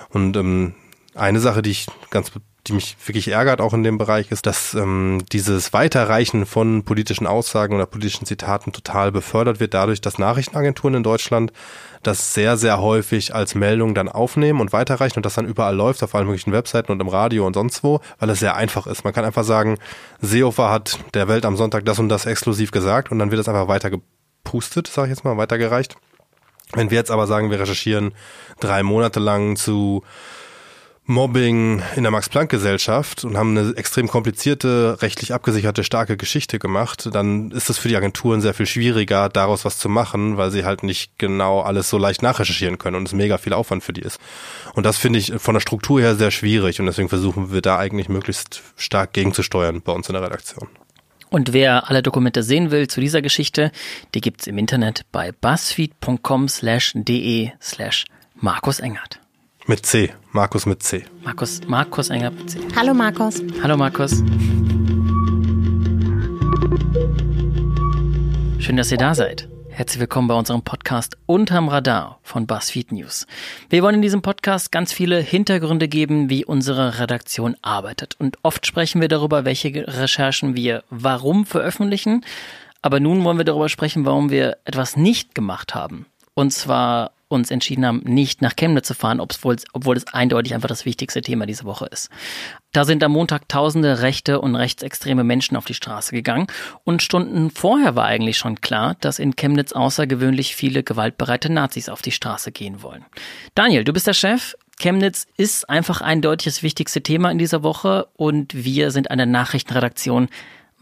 Und ähm, eine Sache, die ich ganz die mich wirklich ärgert auch in dem Bereich, ist, dass ähm, dieses Weiterreichen von politischen Aussagen oder politischen Zitaten total befördert wird, dadurch, dass Nachrichtenagenturen in Deutschland das sehr, sehr häufig als Meldung dann aufnehmen und weiterreichen und das dann überall läuft, auf allen möglichen Webseiten und im Radio und sonst wo, weil es sehr einfach ist. Man kann einfach sagen, Seehofer hat der Welt am Sonntag das und das exklusiv gesagt und dann wird es einfach weiter gepustet, sage ich jetzt mal, weitergereicht. Wenn wir jetzt aber sagen, wir recherchieren drei Monate lang zu Mobbing in der Max-Planck-Gesellschaft und haben eine extrem komplizierte, rechtlich abgesicherte, starke Geschichte gemacht, dann ist es für die Agenturen sehr viel schwieriger, daraus was zu machen, weil sie halt nicht genau alles so leicht nachrecherchieren können und es mega viel Aufwand für die ist. Und das finde ich von der Struktur her sehr schwierig und deswegen versuchen wir da eigentlich möglichst stark gegenzusteuern bei uns in der Redaktion. Und wer alle Dokumente sehen will zu dieser Geschichte, die gibt's im Internet bei buzzfeed.com slash de slash Markus Engert. Mit C. Markus mit C. Markus, Markus Enger mit C. Hallo Markus. Hallo Markus. Schön, dass ihr da seid. Herzlich willkommen bei unserem Podcast Unterm Radar von BuzzFeed News. Wir wollen in diesem Podcast ganz viele Hintergründe geben, wie unsere Redaktion arbeitet. Und oft sprechen wir darüber, welche Recherchen wir warum veröffentlichen. Aber nun wollen wir darüber sprechen, warum wir etwas nicht gemacht haben. Und zwar uns entschieden haben, nicht nach Chemnitz zu fahren, obwohl, obwohl es eindeutig einfach das wichtigste Thema diese Woche ist. Da sind am Montag tausende rechte und rechtsextreme Menschen auf die Straße gegangen und Stunden vorher war eigentlich schon klar, dass in Chemnitz außergewöhnlich viele gewaltbereite Nazis auf die Straße gehen wollen. Daniel, du bist der Chef. Chemnitz ist einfach eindeutig das wichtigste Thema in dieser Woche und wir sind eine Nachrichtenredaktion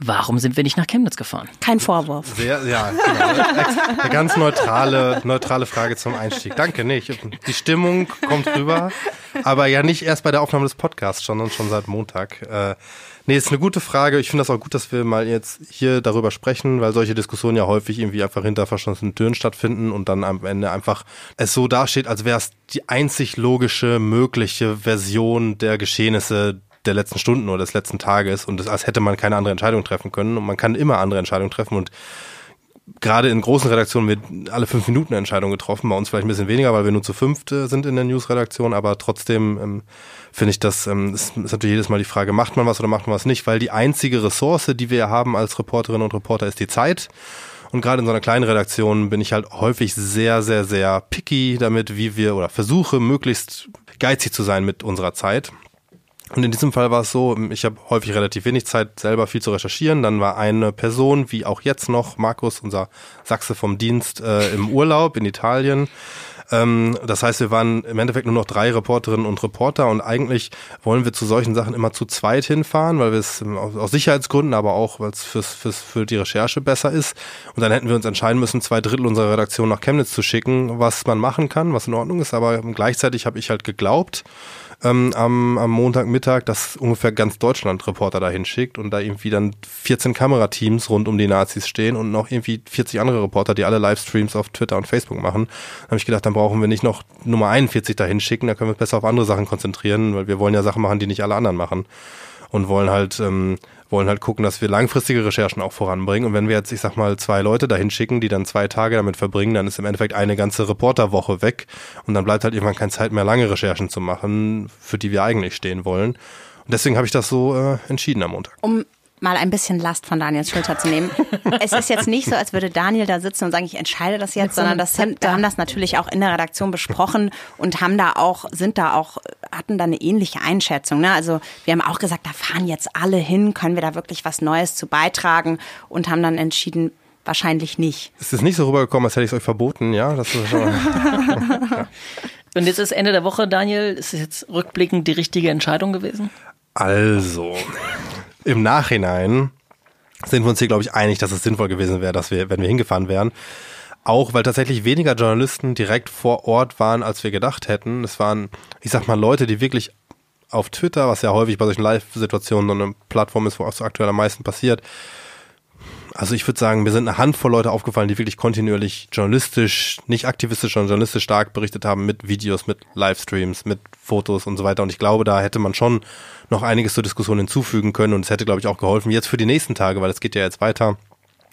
Warum sind wir nicht nach Chemnitz gefahren? Kein Vorwurf. Sehr, ja, genau. Eine ganz neutrale, neutrale Frage zum Einstieg. Danke, nicht. Die Stimmung kommt rüber, aber ja nicht erst bei der Aufnahme des Podcasts, sondern schon seit Montag. Äh, nee, ist eine gute Frage. Ich finde das auch gut, dass wir mal jetzt hier darüber sprechen, weil solche Diskussionen ja häufig irgendwie einfach hinter verschlossenen Türen stattfinden und dann am Ende einfach es so dasteht, als wäre es die einzig logische, mögliche Version der Geschehnisse, der letzten Stunden oder des letzten Tages und das, als hätte man keine andere Entscheidung treffen können. Und man kann immer andere Entscheidungen treffen und gerade in großen Redaktionen wird alle fünf Minuten eine Entscheidung getroffen. Bei uns vielleicht ein bisschen weniger, weil wir nur zu fünft äh, sind in der News-Redaktion, aber trotzdem ähm, finde ich das, ähm, ist, ist natürlich jedes Mal die Frage, macht man was oder macht man was nicht, weil die einzige Ressource, die wir haben als Reporterinnen und Reporter, ist die Zeit. Und gerade in so einer kleinen Redaktion bin ich halt häufig sehr, sehr, sehr picky damit, wie wir oder versuche möglichst geizig zu sein mit unserer Zeit. Und in diesem Fall war es so, ich habe häufig relativ wenig Zeit, selber viel zu recherchieren. Dann war eine Person, wie auch jetzt noch, Markus, unser Sachse vom Dienst, äh, im Urlaub in Italien. Ähm, das heißt, wir waren im Endeffekt nur noch drei Reporterinnen und Reporter und eigentlich wollen wir zu solchen Sachen immer zu zweit hinfahren, weil wir es aus Sicherheitsgründen, aber auch, weil es fürs, fürs, für die Recherche besser ist. Und dann hätten wir uns entscheiden müssen, zwei Drittel unserer Redaktion nach Chemnitz zu schicken, was man machen kann, was in Ordnung ist. Aber gleichzeitig habe ich halt geglaubt, ähm, am, am Montagmittag, dass ungefähr ganz Deutschland Reporter dahin schickt und da irgendwie dann 14 Kamerateams rund um die Nazis stehen und noch irgendwie 40 andere Reporter, die alle Livestreams auf Twitter und Facebook machen. Da habe ich gedacht, dann brauchen wir nicht noch Nummer 41 dahin schicken, da können wir uns besser auf andere Sachen konzentrieren, weil wir wollen ja Sachen machen, die nicht alle anderen machen und wollen halt ähm, wollen halt gucken, dass wir langfristige Recherchen auch voranbringen. Und wenn wir jetzt, ich sag mal, zwei Leute dahin schicken, die dann zwei Tage damit verbringen, dann ist im Endeffekt eine ganze Reporterwoche weg und dann bleibt halt irgendwann keine Zeit mehr, lange Recherchen zu machen, für die wir eigentlich stehen wollen. Und deswegen habe ich das so äh, entschieden am Montag. Um mal ein bisschen Last von Daniels Schulter zu nehmen. es ist jetzt nicht so, als würde Daniel da sitzen und sagen, ich entscheide das jetzt, sondern das sind, wir haben das natürlich auch in der Redaktion besprochen und haben da auch, sind da auch hatten da eine ähnliche Einschätzung. Ne? Also wir haben auch gesagt, da fahren jetzt alle hin, können wir da wirklich was Neues zu beitragen und haben dann entschieden, wahrscheinlich nicht. Es ist nicht so rübergekommen, als hätte ich es euch verboten, ja? Das ist schon ja. Und jetzt ist Ende der Woche, Daniel. Ist es jetzt rückblickend die richtige Entscheidung gewesen? Also, im Nachhinein sind wir uns hier, glaube ich, einig, dass es sinnvoll gewesen wäre, dass wir, wenn wir hingefahren wären. Auch weil tatsächlich weniger Journalisten direkt vor Ort waren, als wir gedacht hätten. Es waren, ich sag mal, Leute, die wirklich auf Twitter, was ja häufig bei solchen Live-Situationen so eine Plattform ist, wo auch so aktuell am meisten passiert, also ich würde sagen, mir sind eine Handvoll Leute aufgefallen, die wirklich kontinuierlich journalistisch, nicht aktivistisch, sondern journalistisch stark berichtet haben mit Videos, mit Livestreams, mit Fotos und so weiter. Und ich glaube, da hätte man schon noch einiges zur Diskussion hinzufügen können und es hätte, glaube ich, auch geholfen, jetzt für die nächsten Tage, weil es geht ja jetzt weiter.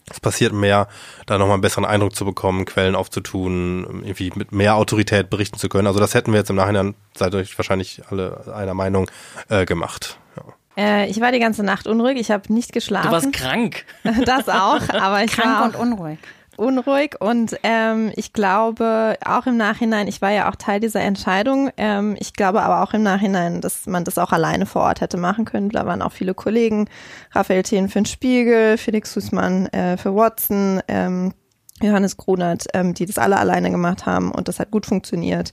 Es passiert mehr, da nochmal einen besseren Eindruck zu bekommen, Quellen aufzutun, irgendwie mit mehr Autorität berichten zu können. Also das hätten wir jetzt im Nachhinein, seid euch wahrscheinlich alle einer Meinung, äh, gemacht. Ja. Äh, ich war die ganze Nacht unruhig, ich habe nicht geschlafen. Du warst krank. Das auch, aber ich krank war und unruhig. Unruhig und ähm, ich glaube auch im Nachhinein, ich war ja auch Teil dieser Entscheidung, ähm, ich glaube aber auch im Nachhinein, dass man das auch alleine vor Ort hätte machen können. Da waren auch viele Kollegen, Raphael Thien für den Spiegel, Felix Hußmann äh, für Watson, ähm, Johannes Grunert, ähm, die das alle alleine gemacht haben und das hat gut funktioniert.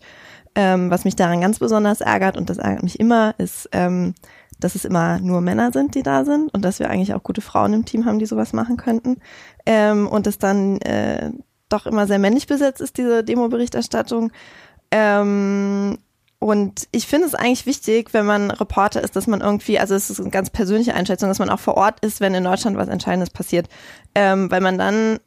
Ähm, was mich daran ganz besonders ärgert und das ärgert mich immer, ist, ähm, dass es immer nur Männer sind, die da sind und dass wir eigentlich auch gute Frauen im Team haben, die sowas machen könnten. Ähm, und es dann äh, doch immer sehr männlich besetzt ist, diese Demo-Berichterstattung. Ähm, und ich finde es eigentlich wichtig, wenn man Reporter ist, dass man irgendwie, also es ist eine ganz persönliche Einschätzung, dass man auch vor Ort ist, wenn in Deutschland was Entscheidendes passiert. Ähm, weil man dann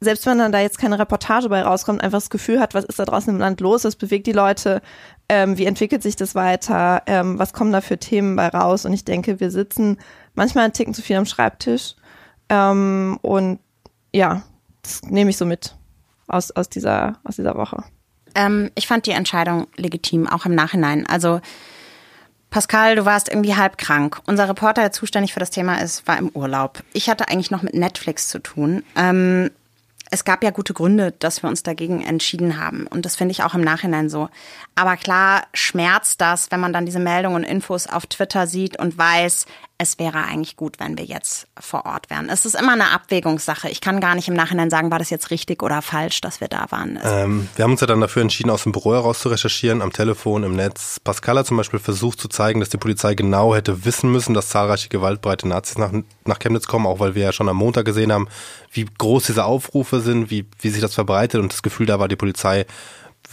selbst wenn dann da jetzt keine Reportage bei rauskommt, einfach das Gefühl hat, was ist da draußen im Land los, was bewegt die Leute, ähm, wie entwickelt sich das weiter, ähm, was kommen da für Themen bei raus. Und ich denke, wir sitzen manchmal einen Ticken zu viel am Schreibtisch. Ähm, und ja, das nehme ich so mit aus, aus, dieser, aus dieser Woche. Ähm, ich fand die Entscheidung legitim, auch im Nachhinein. Also Pascal, du warst irgendwie halb krank. Unser Reporter, der zuständig für das Thema ist, war im Urlaub. Ich hatte eigentlich noch mit Netflix zu tun. Ähm, es gab ja gute Gründe, dass wir uns dagegen entschieden haben. Und das finde ich auch im Nachhinein so. Aber klar schmerzt das, wenn man dann diese Meldungen und Infos auf Twitter sieht und weiß, es wäre eigentlich gut, wenn wir jetzt vor Ort wären. Es ist immer eine Abwägungssache. Ich kann gar nicht im Nachhinein sagen, war das jetzt richtig oder falsch, dass wir da waren. Ähm, wir haben uns ja dann dafür entschieden, aus dem Büro heraus zu recherchieren, am Telefon, im Netz. Pascal hat zum Beispiel versucht zu zeigen, dass die Polizei genau hätte wissen müssen, dass zahlreiche gewaltbereite Nazis nach, nach Chemnitz kommen, auch weil wir ja schon am Montag gesehen haben, wie groß diese Aufrufe sind, wie, wie sich das verbreitet und das Gefühl da war, die Polizei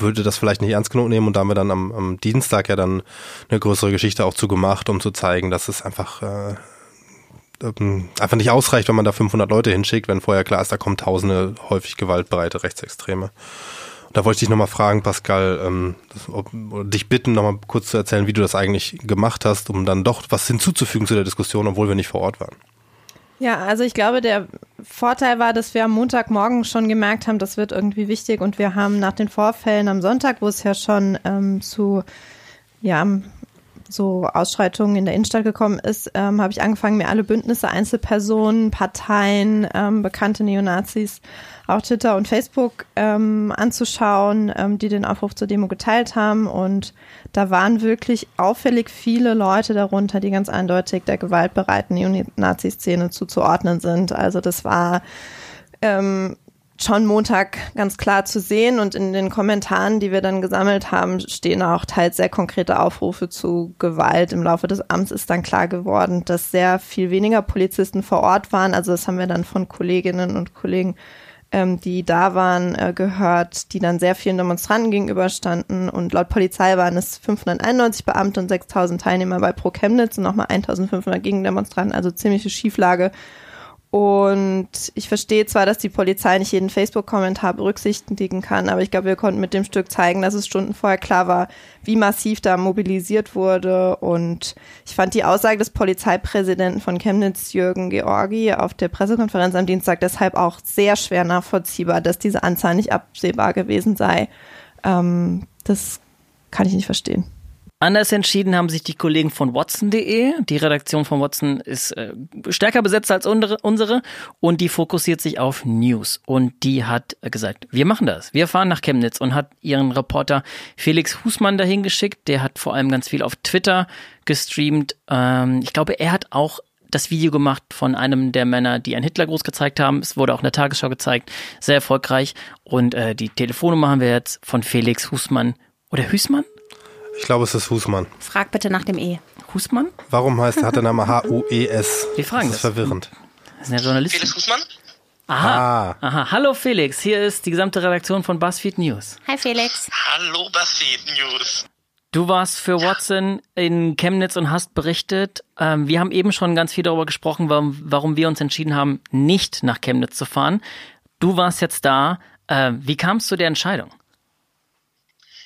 würde das vielleicht nicht ernst genug nehmen und da haben wir dann am, am Dienstag ja dann eine größere Geschichte auch zu gemacht, um zu zeigen, dass es einfach äh, ähm, einfach nicht ausreicht, wenn man da 500 Leute hinschickt, wenn vorher klar ist, da kommen tausende häufig gewaltbereite Rechtsextreme. Da wollte ich dich nochmal fragen, Pascal, ähm, das, ob, dich bitten, nochmal kurz zu erzählen, wie du das eigentlich gemacht hast, um dann doch was hinzuzufügen zu der Diskussion, obwohl wir nicht vor Ort waren. Ja, also ich glaube, der Vorteil war, dass wir am Montagmorgen schon gemerkt haben, das wird irgendwie wichtig. Und wir haben nach den Vorfällen am Sonntag, wo es ja schon ähm, zu ja, so Ausschreitungen in der Innenstadt gekommen ist, ähm, habe ich angefangen, mir alle Bündnisse, Einzelpersonen, Parteien, ähm, bekannte Neonazis auch Twitter und Facebook ähm, anzuschauen, ähm, die den Aufruf zur Demo geteilt haben. Und da waren wirklich auffällig viele Leute darunter, die ganz eindeutig der gewaltbereiten Neonazi-Szene zuzuordnen sind. Also das war ähm, schon Montag ganz klar zu sehen und in den Kommentaren, die wir dann gesammelt haben, stehen auch teils sehr konkrete Aufrufe zu Gewalt. Im Laufe des Amts ist dann klar geworden, dass sehr viel weniger Polizisten vor Ort waren. Also das haben wir dann von Kolleginnen und Kollegen ähm, die da waren, äh, gehört, die dann sehr vielen Demonstranten gegenüberstanden. Und laut Polizei waren es 591 Beamte und 6000 Teilnehmer bei Pro Chemnitz und nochmal 1500 Gegendemonstranten, also ziemliche Schieflage. Und ich verstehe zwar, dass die Polizei nicht jeden Facebook-Kommentar berücksichtigen kann, aber ich glaube, wir konnten mit dem Stück zeigen, dass es Stunden vorher klar war, wie massiv da mobilisiert wurde. Und ich fand die Aussage des Polizeipräsidenten von Chemnitz, Jürgen Georgi, auf der Pressekonferenz am Dienstag deshalb auch sehr schwer nachvollziehbar, dass diese Anzahl nicht absehbar gewesen sei. Ähm, das kann ich nicht verstehen. Anders entschieden haben sich die Kollegen von Watson.de. Die Redaktion von Watson ist äh, stärker besetzt als unsere, und die fokussiert sich auf News. Und die hat gesagt, wir machen das. Wir fahren nach Chemnitz und hat ihren Reporter Felix Husmann dahin geschickt. Der hat vor allem ganz viel auf Twitter gestreamt. Ähm, ich glaube, er hat auch das Video gemacht von einem der Männer, die einen Hitlergruß gezeigt haben. Es wurde auch in der Tagesschau gezeigt. Sehr erfolgreich. Und äh, die Telefonnummer haben wir jetzt von Felix Husmann. Oder Hüßmann? Ich glaube, es ist Husmann. Frag bitte nach dem E. Husmann? Warum heißt hat der Name H-U-E-S? Wir fragen das. ist das. verwirrend. Das sind ja Journalisten. Felix Husmann? Aha. Ah. Aha. Hallo Felix, hier ist die gesamte Redaktion von BuzzFeed News. Hi Felix. Hallo, BuzzFeed News. Du warst für Watson in Chemnitz und hast berichtet. Ähm, wir haben eben schon ganz viel darüber gesprochen, warum, warum wir uns entschieden haben, nicht nach Chemnitz zu fahren. Du warst jetzt da. Äh, wie kam es zu der Entscheidung?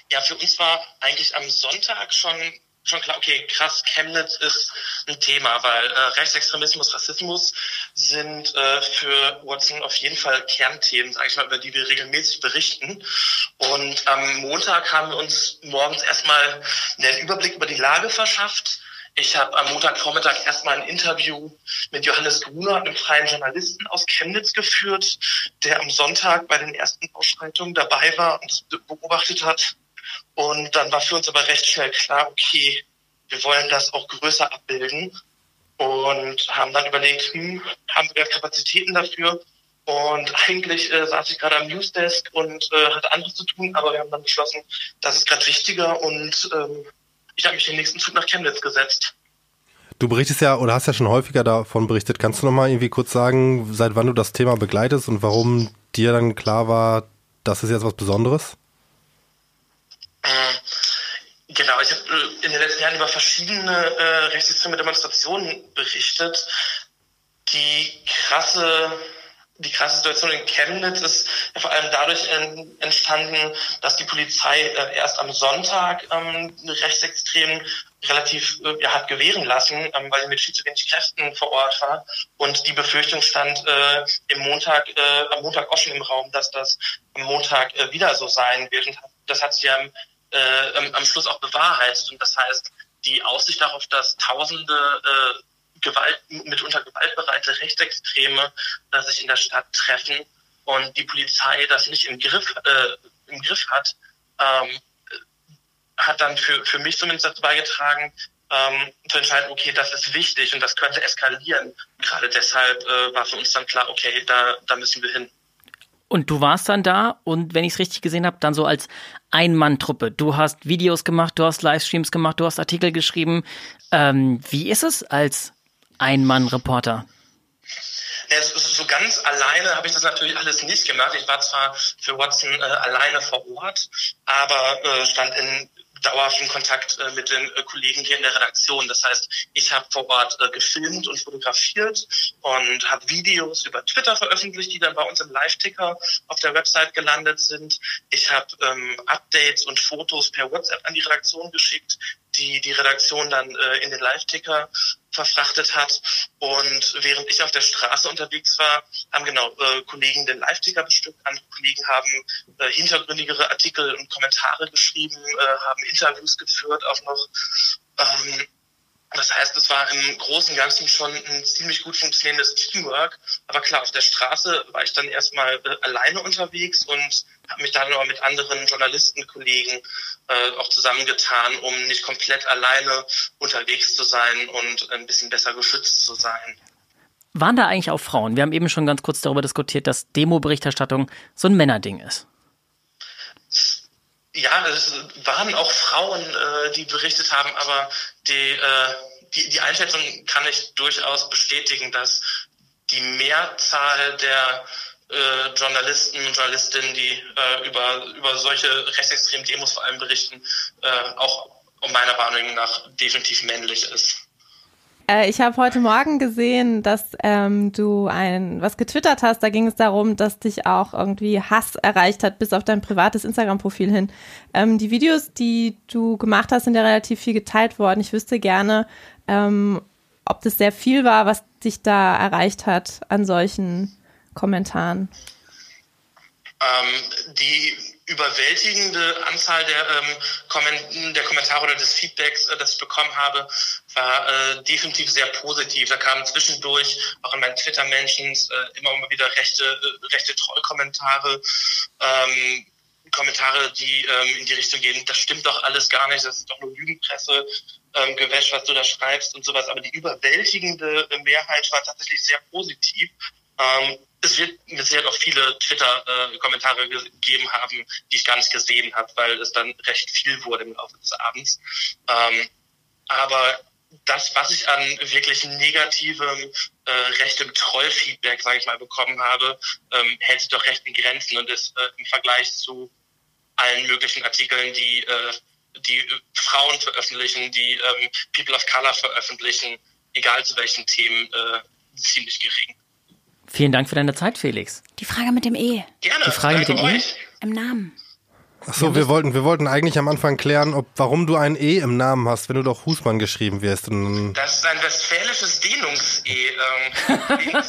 Ja, für uns war eigentlich am Sonntag schon schon klar, okay, krass, Chemnitz ist ein Thema, weil äh, Rechtsextremismus, Rassismus sind äh, für Watson auf jeden Fall Kernthemen, sage ich mal, über die wir regelmäßig berichten. Und am Montag haben wir uns morgens erstmal einen Überblick über die Lage verschafft. Ich habe am Montagvormittag erstmal ein Interview mit Johannes Gruner, einem freien Journalisten aus Chemnitz geführt, der am Sonntag bei den ersten Ausschreitungen dabei war und das beobachtet hat. Und dann war für uns aber recht schnell klar, okay, wir wollen das auch größer abbilden und haben dann überlegt, hm, haben wir Kapazitäten dafür? Und eigentlich äh, saß ich gerade am Newsdesk und äh, hatte anderes zu tun, aber wir haben dann beschlossen, das ist gerade wichtiger und ähm, ich habe mich den nächsten Zug nach Chemnitz gesetzt. Du berichtest ja oder hast ja schon häufiger davon berichtet. Kannst du noch mal irgendwie kurz sagen, seit wann du das Thema begleitest und warum dir dann klar war, das ist jetzt was Besonderes? Genau, ich habe in den letzten Jahren über verschiedene äh, rechtsextreme Demonstrationen berichtet. Die krasse, die krasse Situation in Chemnitz ist ja vor allem dadurch en, entstanden, dass die Polizei äh, erst am Sonntag ähm, Rechtsextremen relativ äh, ja, hat gewähren lassen, ähm, weil sie mit viel zu wenig Kräften vor Ort war. Und die Befürchtung stand äh, im Montag, äh, am Montag auch schon im Raum, dass das am Montag äh, wieder so sein wird. Und das hat sich ja äh, am Schluss auch bewahrheitet. Und das heißt, die Aussicht darauf, dass Tausende äh, Gewalt, mitunter gewaltbereite Rechtsextreme äh, sich in der Stadt treffen und die Polizei das nicht im Griff, äh, im Griff hat, ähm, hat dann für, für mich zumindest dazu beigetragen, ähm, zu entscheiden, okay, das ist wichtig und das könnte eskalieren. Gerade deshalb äh, war für uns dann klar, okay, da, da müssen wir hin. Und du warst dann da und wenn ich es richtig gesehen habe, dann so als Ein-Mann-Truppe. Du hast Videos gemacht, du hast Livestreams gemacht, du hast Artikel geschrieben. Ähm, wie ist es als Ein-Mann-Reporter? Ja, so ganz alleine habe ich das natürlich alles nicht gemacht. Ich war zwar für Watson äh, alleine vor Ort, aber äh, stand in dauerhaften Kontakt äh, mit den äh, Kollegen hier in der Redaktion. Das heißt, ich habe vor Ort äh, gefilmt und fotografiert und habe Videos über Twitter veröffentlicht, die dann bei uns im Live-Ticker auf der Website gelandet sind. Ich habe ähm, Updates und Fotos per WhatsApp an die Redaktion geschickt, die die Redaktion dann äh, in den Live-Ticker verfrachtet hat. Und während ich auf der Straße unterwegs war, haben genau äh, Kollegen den Live-Ticker bestückt, andere Kollegen haben äh, hintergründigere Artikel und Kommentare geschrieben, äh, haben Interviews geführt, auch noch. Ähm, das heißt, es war im Großen und Ganzen schon ein ziemlich gut funktionierendes Teamwork. Aber klar, auf der Straße war ich dann erstmal äh, alleine unterwegs und habe mich dann aber mit anderen Journalistenkollegen äh, auch zusammengetan, um nicht komplett alleine unterwegs zu sein und ein bisschen besser geschützt zu sein. Waren da eigentlich auch Frauen? Wir haben eben schon ganz kurz darüber diskutiert, dass Demo-Berichterstattung so ein Männerding ist. Ja, es waren auch Frauen, äh, die berichtet haben, aber die, äh, die, die Einschätzung kann ich durchaus bestätigen, dass die Mehrzahl der äh, Journalisten und Journalistinnen, die äh, über, über solche rechtsextremen Demos vor allem berichten, äh, auch meiner Wahrnehmung nach definitiv männlich ist. Äh, ich habe heute Morgen gesehen, dass ähm, du ein was getwittert hast. Da ging es darum, dass dich auch irgendwie Hass erreicht hat, bis auf dein privates Instagram-Profil hin. Ähm, die Videos, die du gemacht hast, sind ja relativ viel geteilt worden. Ich wüsste gerne, ähm, ob das sehr viel war, was dich da erreicht hat an solchen Kommentaren. Ähm, die überwältigende Anzahl der, ähm, Komment der Kommentare oder des Feedbacks, äh, das ich bekommen habe, war äh, definitiv sehr positiv. Da kamen zwischendurch auch in meinen Twitter-Mentions äh, immer wieder rechte, äh, rechte Trollkommentare. Ähm, Kommentare, die ähm, in die Richtung gehen, das stimmt doch alles gar nicht, das ist doch nur Lügenpresse, ähm, Gewäsch, was du da schreibst und sowas. Aber die überwältigende Mehrheit war tatsächlich sehr positiv. Ähm, es wird mit Sicherheit auch viele Twitter-Kommentare äh, gegeben haben, die ich gar nicht gesehen habe, weil es dann recht viel wurde im Laufe des Abends. Ähm, aber das, was ich an wirklich negativem, äh, rechtem Trollfeedback, sage ich mal, bekommen habe, ähm, hält sich doch recht in Grenzen und ist äh, im Vergleich zu allen möglichen Artikeln, die äh, die Frauen veröffentlichen, die ähm, People of Color veröffentlichen, egal zu welchen Themen, äh, ziemlich gering. Vielen Dank für deine Zeit, Felix. Die Frage mit dem E. Gerne. Die Frage mit dem E? Im Namen. Ach so, wir wollten, wir wollten eigentlich am Anfang klären, ob, warum du ein E im Namen hast, wenn du doch Husmann geschrieben wirst. Und, Das ist ein westfälisches Dehnungs-E. Ähm,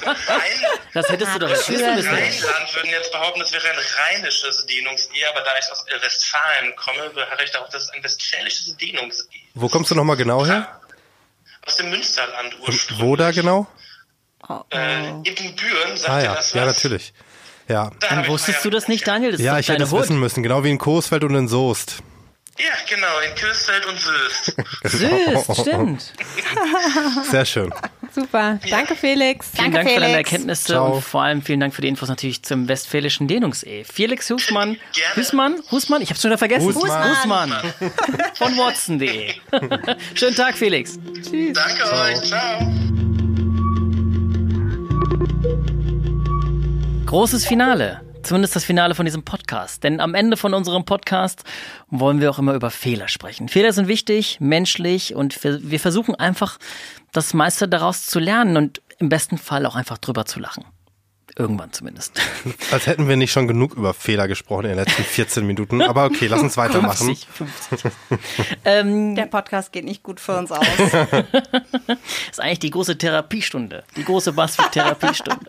Das hättest du doch jetzt wissen müssen. Rheinland würden jetzt behaupten, das wäre ein rheinisches Dehnungs-E, aber da ich aus Westfalen komme, beharre ich darauf, dass es ein westfälisches Dehnungs-E wo kommst du nochmal genau her? aus dem Münsterland Und ursprünglich. wo da genau? Äh, Ibbenbüren, sagt Ah ja, das was? ja, natürlich. Ja. Da Dann wusstest du das nicht, Daniel? Das Ja, ich hätte es wissen müssen, genau wie in Coesfeld und in Soest. Ja, genau, in Kösfeld und Söst. Süß, stimmt. Sehr schön. Super. Danke, Felix. Vielen Danke, Dank für deine Felix. Erkenntnisse Ciao. und vor allem vielen Dank für die Infos natürlich zum westfälischen Dehnungs-E. Felix Husmann, Gerne. Husmann, Husmann, ich hab's schon wieder vergessen. Husmann. Husmann. Von Watson.de. Schönen Tag, Felix. Danke euch, ciao. Großes Finale. Zumindest das Finale von diesem Podcast. Denn am Ende von unserem Podcast wollen wir auch immer über Fehler sprechen. Fehler sind wichtig, menschlich und wir, versuchen einfach das meiste daraus zu lernen und im besten Fall auch einfach drüber zu lachen. Irgendwann zumindest. Als hätten wir nicht schon genug über Fehler gesprochen in den letzten 14 Minuten. Aber okay, lass uns weitermachen. 50, 50. ähm, Der Podcast geht nicht gut für uns aus. ist eigentlich die große Therapiestunde. Die große Buzzfeed-Therapiestunde.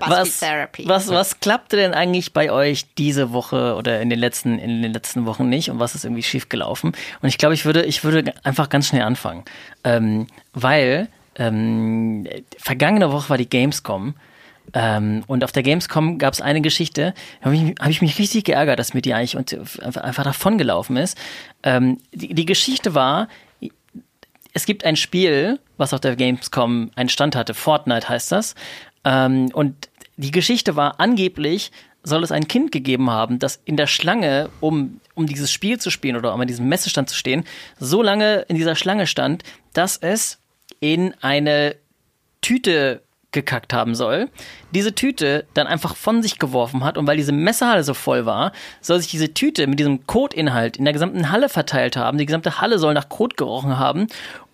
was, was, was klappte denn eigentlich bei euch diese Woche oder in den letzten, in den letzten Wochen nicht und was ist irgendwie schief gelaufen? Und ich glaube, ich würde, ich würde einfach ganz schnell anfangen. Ähm, weil ähm, vergangene Woche war die Gamescom. Ähm, und auf der Gamescom gab es eine Geschichte, habe ich, hab ich mich richtig geärgert, dass mir die eigentlich und einfach, einfach davon gelaufen ist. Ähm, die, die Geschichte war, es gibt ein Spiel, was auf der Gamescom einen Stand hatte, Fortnite heißt das. Ähm, und die Geschichte war angeblich, soll es ein Kind gegeben haben, das in der Schlange, um, um dieses Spiel zu spielen oder um an diesem Messestand zu stehen, so lange in dieser Schlange stand, dass es in eine Tüte gekackt haben soll, diese Tüte dann einfach von sich geworfen hat und weil diese Messerhalle so voll war, soll sich diese Tüte mit diesem Kotinhalt in der gesamten Halle verteilt haben. Die gesamte Halle soll nach Kot gerochen haben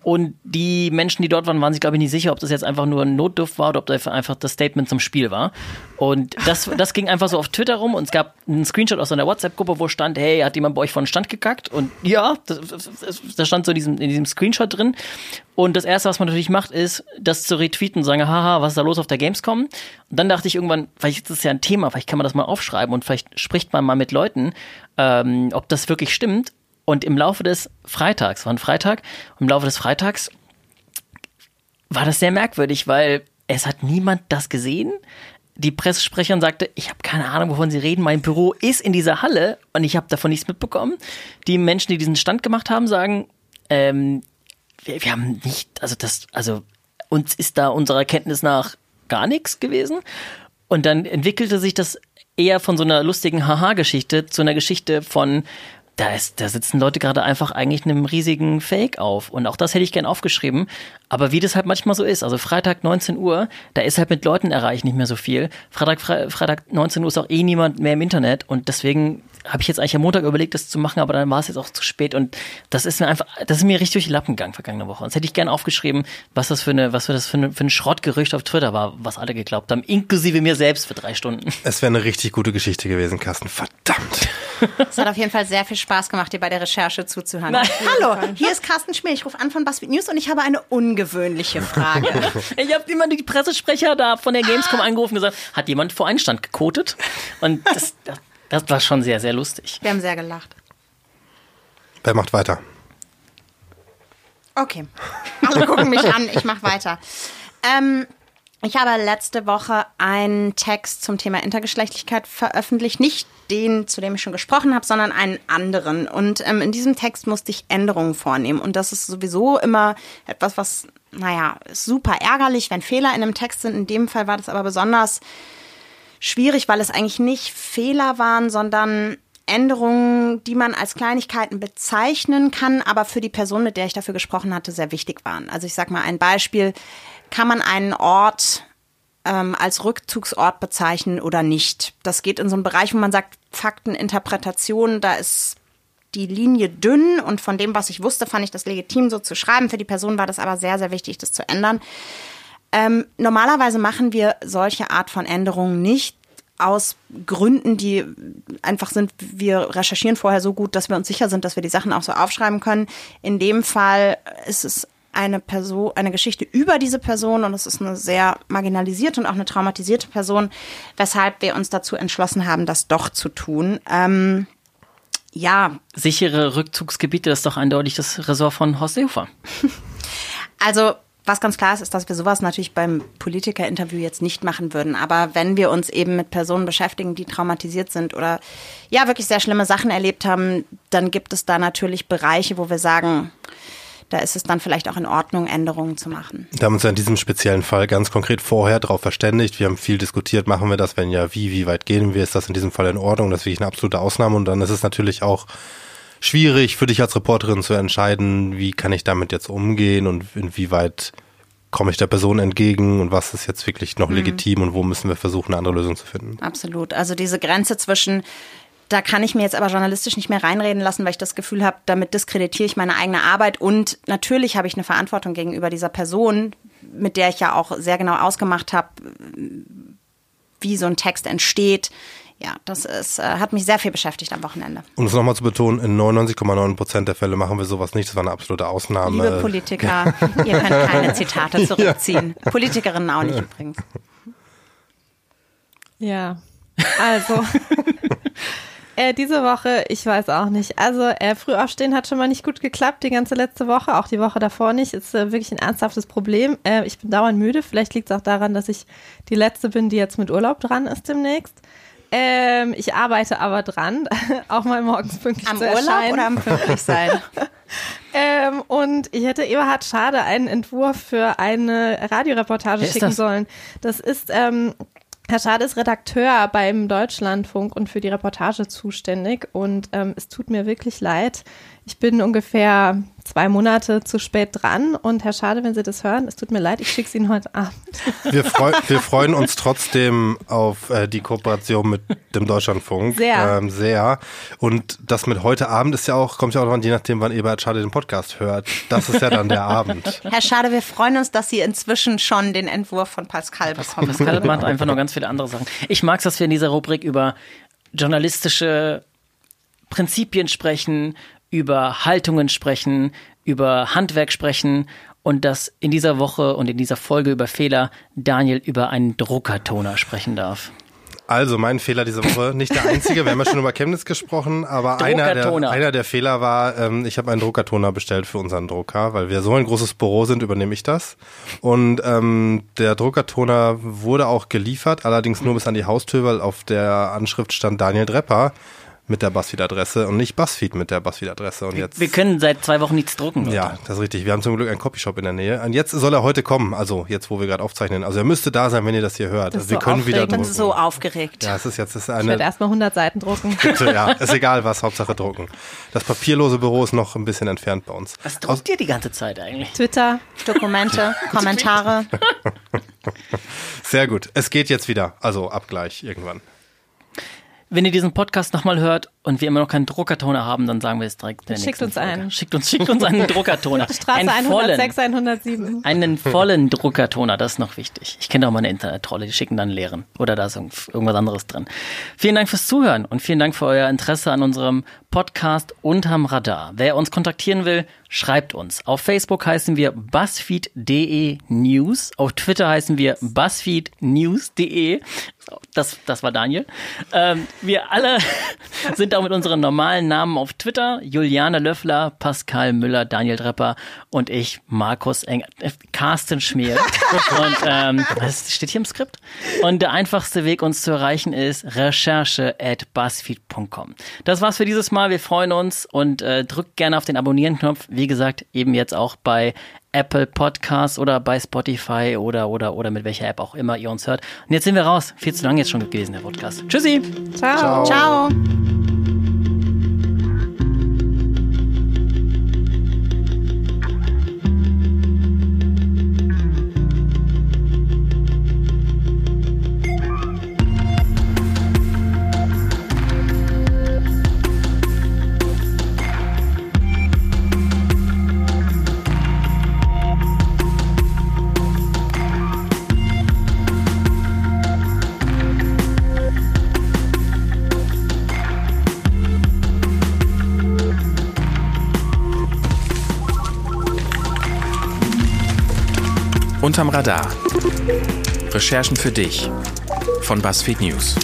und die Menschen, die dort waren, waren sich, glaube ich, nicht sicher, ob das jetzt einfach nur ein Notduft war oder ob das einfach das Statement zum Spiel war. Und das, das ging einfach so auf Twitter rum und es gab einen Screenshot aus einer WhatsApp-Gruppe, wo stand, hey, hat jemand bei euch von den Stand gekackt? Und ja, das, das, das stand so in diesem, in diesem Screenshot drin. Und das Erste, was man natürlich macht, ist, das zu retweeten und sagen, haha, was ist da los auf der Gamescom? Und dann dachte ich irgendwann, vielleicht ist das ja ein Thema, vielleicht kann man das mal aufschreiben und vielleicht spricht man mal mit Leuten, ähm, ob das wirklich stimmt. Und im Laufe des Freitags, war ein Freitag, im Laufe des Freitags war das sehr merkwürdig, weil es hat niemand das gesehen. Die Pressesprecherin sagte, ich habe keine Ahnung, wovon Sie reden. Mein Büro ist in dieser Halle und ich habe davon nichts mitbekommen. Die Menschen, die diesen Stand gemacht haben, sagen, ähm, wir, wir haben nicht, also das, also uns ist da unserer Kenntnis nach gar nichts gewesen. Und dann entwickelte sich das eher von so einer lustigen Haha-Geschichte zu einer Geschichte von, da, ist, da sitzen Leute gerade einfach eigentlich einem riesigen Fake auf. Und auch das hätte ich gern aufgeschrieben. Aber wie das halt manchmal so ist, also Freitag 19 Uhr, da ist halt mit Leuten erreicht nicht mehr so viel. Freitag, Fre Freitag 19 Uhr ist auch eh niemand mehr im Internet. Und deswegen habe ich jetzt eigentlich am Montag überlegt, das zu machen, aber dann war es jetzt auch zu spät. Und das ist mir einfach, das ist mir richtig durch die Lappen gegangen vergangene Woche. Und das hätte ich gern aufgeschrieben, was das für eine, was für das für, eine, für ein Schrottgerücht auf Twitter war, was alle geglaubt haben, inklusive mir selbst für drei Stunden. Es wäre eine richtig gute Geschichte gewesen, Carsten. Verdammt. Es hat auf jeden Fall sehr viel Spaß gemacht, dir bei der Recherche zuzuhören. Nein. Hallo, hier ist Carsten Schmier. Ich rufe an von BuzzFeed News und ich habe eine ungewöhnliche Frage. Ich habe immer die Pressesprecher da von der Gamescom angerufen und gesagt, hat jemand vor einen Stand gekotet? Und das, das Das war schon sehr, sehr lustig. Wir haben sehr gelacht. Wer macht weiter? Okay. Alle gucken mich an, ich mache weiter. Ähm, ich habe letzte Woche einen Text zum Thema Intergeschlechtlichkeit veröffentlicht. Nicht den, zu dem ich schon gesprochen habe, sondern einen anderen. Und ähm, in diesem Text musste ich Änderungen vornehmen. Und das ist sowieso immer etwas, was, naja, super ärgerlich, wenn Fehler in einem Text sind. In dem Fall war das aber besonders schwierig, weil es eigentlich nicht Fehler waren, sondern Änderungen, die man als Kleinigkeiten bezeichnen kann, aber für die Person, mit der ich dafür gesprochen hatte, sehr wichtig waren. Also ich sage mal ein Beispiel, kann man einen Ort ähm, als Rückzugsort bezeichnen oder nicht? Das geht in so einen Bereich, wo man sagt, Fakteninterpretation, da ist die Linie dünn und von dem, was ich wusste, fand ich das legitim, so zu schreiben. Für die Person war das aber sehr, sehr wichtig, das zu ändern. Ähm, normalerweise machen wir solche Art von Änderungen nicht aus Gründen, die einfach sind, wir recherchieren vorher so gut, dass wir uns sicher sind, dass wir die Sachen auch so aufschreiben können. In dem Fall ist es eine Person, eine Geschichte über diese Person und es ist eine sehr marginalisierte und auch eine traumatisierte Person, weshalb wir uns dazu entschlossen haben, das doch zu tun. Ähm, ja. Sichere Rückzugsgebiete, das ist doch eindeutig das Ressort von Horst Seehofer. Also was ganz klar ist, ist, dass wir sowas natürlich beim Politikerinterview jetzt nicht machen würden. Aber wenn wir uns eben mit Personen beschäftigen, die traumatisiert sind oder ja wirklich sehr schlimme Sachen erlebt haben, dann gibt es da natürlich Bereiche, wo wir sagen, da ist es dann vielleicht auch in Ordnung, Änderungen zu machen. Wir haben uns ja in diesem speziellen Fall ganz konkret vorher darauf verständigt. Wir haben viel diskutiert, machen wir das, wenn ja, wie, wie weit gehen wir, ist das in diesem Fall in Ordnung? Das ist wirklich eine absolute Ausnahme und dann ist es natürlich auch schwierig für dich als Reporterin zu entscheiden, wie kann ich damit jetzt umgehen und inwieweit komme ich der Person entgegen und was ist jetzt wirklich noch mhm. legitim und wo müssen wir versuchen, eine andere Lösung zu finden. Absolut. Also diese Grenze zwischen da kann ich mir jetzt aber journalistisch nicht mehr reinreden lassen, weil ich das Gefühl habe, damit diskreditiere ich meine eigene Arbeit. Und natürlich habe ich eine Verantwortung gegenüber dieser Person, mit der ich ja auch sehr genau ausgemacht habe, wie so ein Text entsteht, ja, das ist, äh, hat mich sehr viel beschäftigt am Wochenende. Um es nochmal zu betonen, in 99,9 Prozent der Fälle machen wir sowas nicht. Das war eine absolute Ausnahme. Liebe Politiker, ihr könnt keine Zitate zurückziehen. Ja. Politikerinnen auch nicht übrigens. Ja, also. Äh, diese Woche, ich weiß auch nicht. Also äh, Frühaufstehen hat schon mal nicht gut geklappt, die ganze letzte Woche, auch die Woche davor nicht. Ist äh, wirklich ein ernsthaftes Problem. Äh, ich bin dauernd müde. Vielleicht liegt es auch daran, dass ich die Letzte bin, die jetzt mit Urlaub dran ist demnächst. Ähm, ich arbeite aber dran, auch mal morgens pünktlich am zu Urlaub erscheinen. oder am pünktlich sein? ähm, und ich hätte Eberhard Schade einen Entwurf für eine Radioreportage schicken das? sollen. Das ist ähm, Herr Schade ist Redakteur beim Deutschlandfunk und für die Reportage zuständig. Und ähm, es tut mir wirklich leid. Ich bin ungefähr zwei Monate zu spät dran. Und Herr Schade, wenn Sie das hören, es tut mir leid, ich schicke es Ihnen heute Abend. Wir, freu wir freuen uns trotzdem auf äh, die Kooperation mit dem Deutschlandfunk. Sehr. Ähm, sehr. Und das mit heute Abend ist ja auch, kommt ja auch noch je nachdem, wann Ebert Schade den Podcast hört. Das ist ja dann der Abend. Herr Schade, wir freuen uns, dass Sie inzwischen schon den Entwurf von Pascal bekommen. Pascal macht einfach noch ganz viele andere Sachen. Ich mag es, dass wir in dieser Rubrik über journalistische Prinzipien sprechen, über Haltungen sprechen, über Handwerk sprechen und dass in dieser Woche und in dieser Folge über Fehler Daniel über einen Druckertoner sprechen darf. Also mein Fehler diese Woche, nicht der einzige, wir haben ja schon über Chemnitz gesprochen, aber einer der, einer der Fehler war, ähm, ich habe einen Druckertoner bestellt für unseren Drucker, weil wir so ein großes Büro sind, übernehme ich das. Und ähm, der Druckertoner wurde auch geliefert, allerdings nur bis an die Haustür, weil auf der Anschrift stand Daniel Drepper mit der Buzzfeed-Adresse und nicht Buzzfeed mit der Buzzfeed-Adresse. Und jetzt, wir können seit zwei Wochen nichts drucken. Leute. Ja, das ist richtig. Wir haben zum Glück einen Copyshop in der Nähe. Und jetzt soll er heute kommen. Also jetzt, wo wir gerade aufzeichnen. Also er müsste da sein, wenn ihr das hier hört. Das also wir so können wieder drucken. Ich bin so aufgeregt. Ja, es ist jetzt ist eine. Ich werde erstmal 100 Seiten drucken. Bitte, ja, ist egal was, Hauptsache drucken. Das papierlose Büro ist noch ein bisschen entfernt bei uns. Was druckt ihr die ganze Zeit eigentlich? Twitter, Dokumente, Kommentare. Sehr gut. Es geht jetzt wieder. Also Abgleich irgendwann. Wenn ihr diesen Podcast nochmal hört und wir immer noch keinen Druckertoner haben, dann sagen wir es direkt. Schickt uns Folge. einen. Schickt uns, schickt uns einen Druckertoner. Straße einen 106, vollen, 107. einen vollen Druckertoner, das ist noch wichtig. Ich kenne auch mal eine Internettrolle, die schicken dann einen leeren. Oder da ist irgend- irgendwas anderes drin. Vielen Dank fürs Zuhören und vielen Dank für euer Interesse an unserem Podcast Unterm Radar. Wer uns kontaktieren will, schreibt uns. Auf Facebook heißen wir buzzfeed.de News. Auf Twitter heißen wir buzzfeednews.de. Das, das war Daniel. Ähm, wir alle sind auch mit unseren normalen Namen auf Twitter. Juliane Löffler, Pascal Müller, Daniel Drepper und ich, Markus Eng, äh, Carsten Schmiel. und ähm, das steht hier im Skript. Und der einfachste Weg, uns zu erreichen, ist recherche at buzzfeed.com. Das war's für dieses Mal. Wir freuen uns und äh, drückt gerne auf den Abonnieren-Knopf. Wie gesagt, eben jetzt auch bei Apple Podcasts oder bei Spotify oder oder oder mit welcher App auch immer ihr uns hört. Und jetzt sind wir raus. Viel zu lange jetzt schon gewesen, der Podcast. Tschüssi! Ciao. Ciao. Unterm Radar. Recherchen für dich von BuzzFeed News.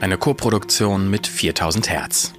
Eine Koproduktion mit 4000 Hertz.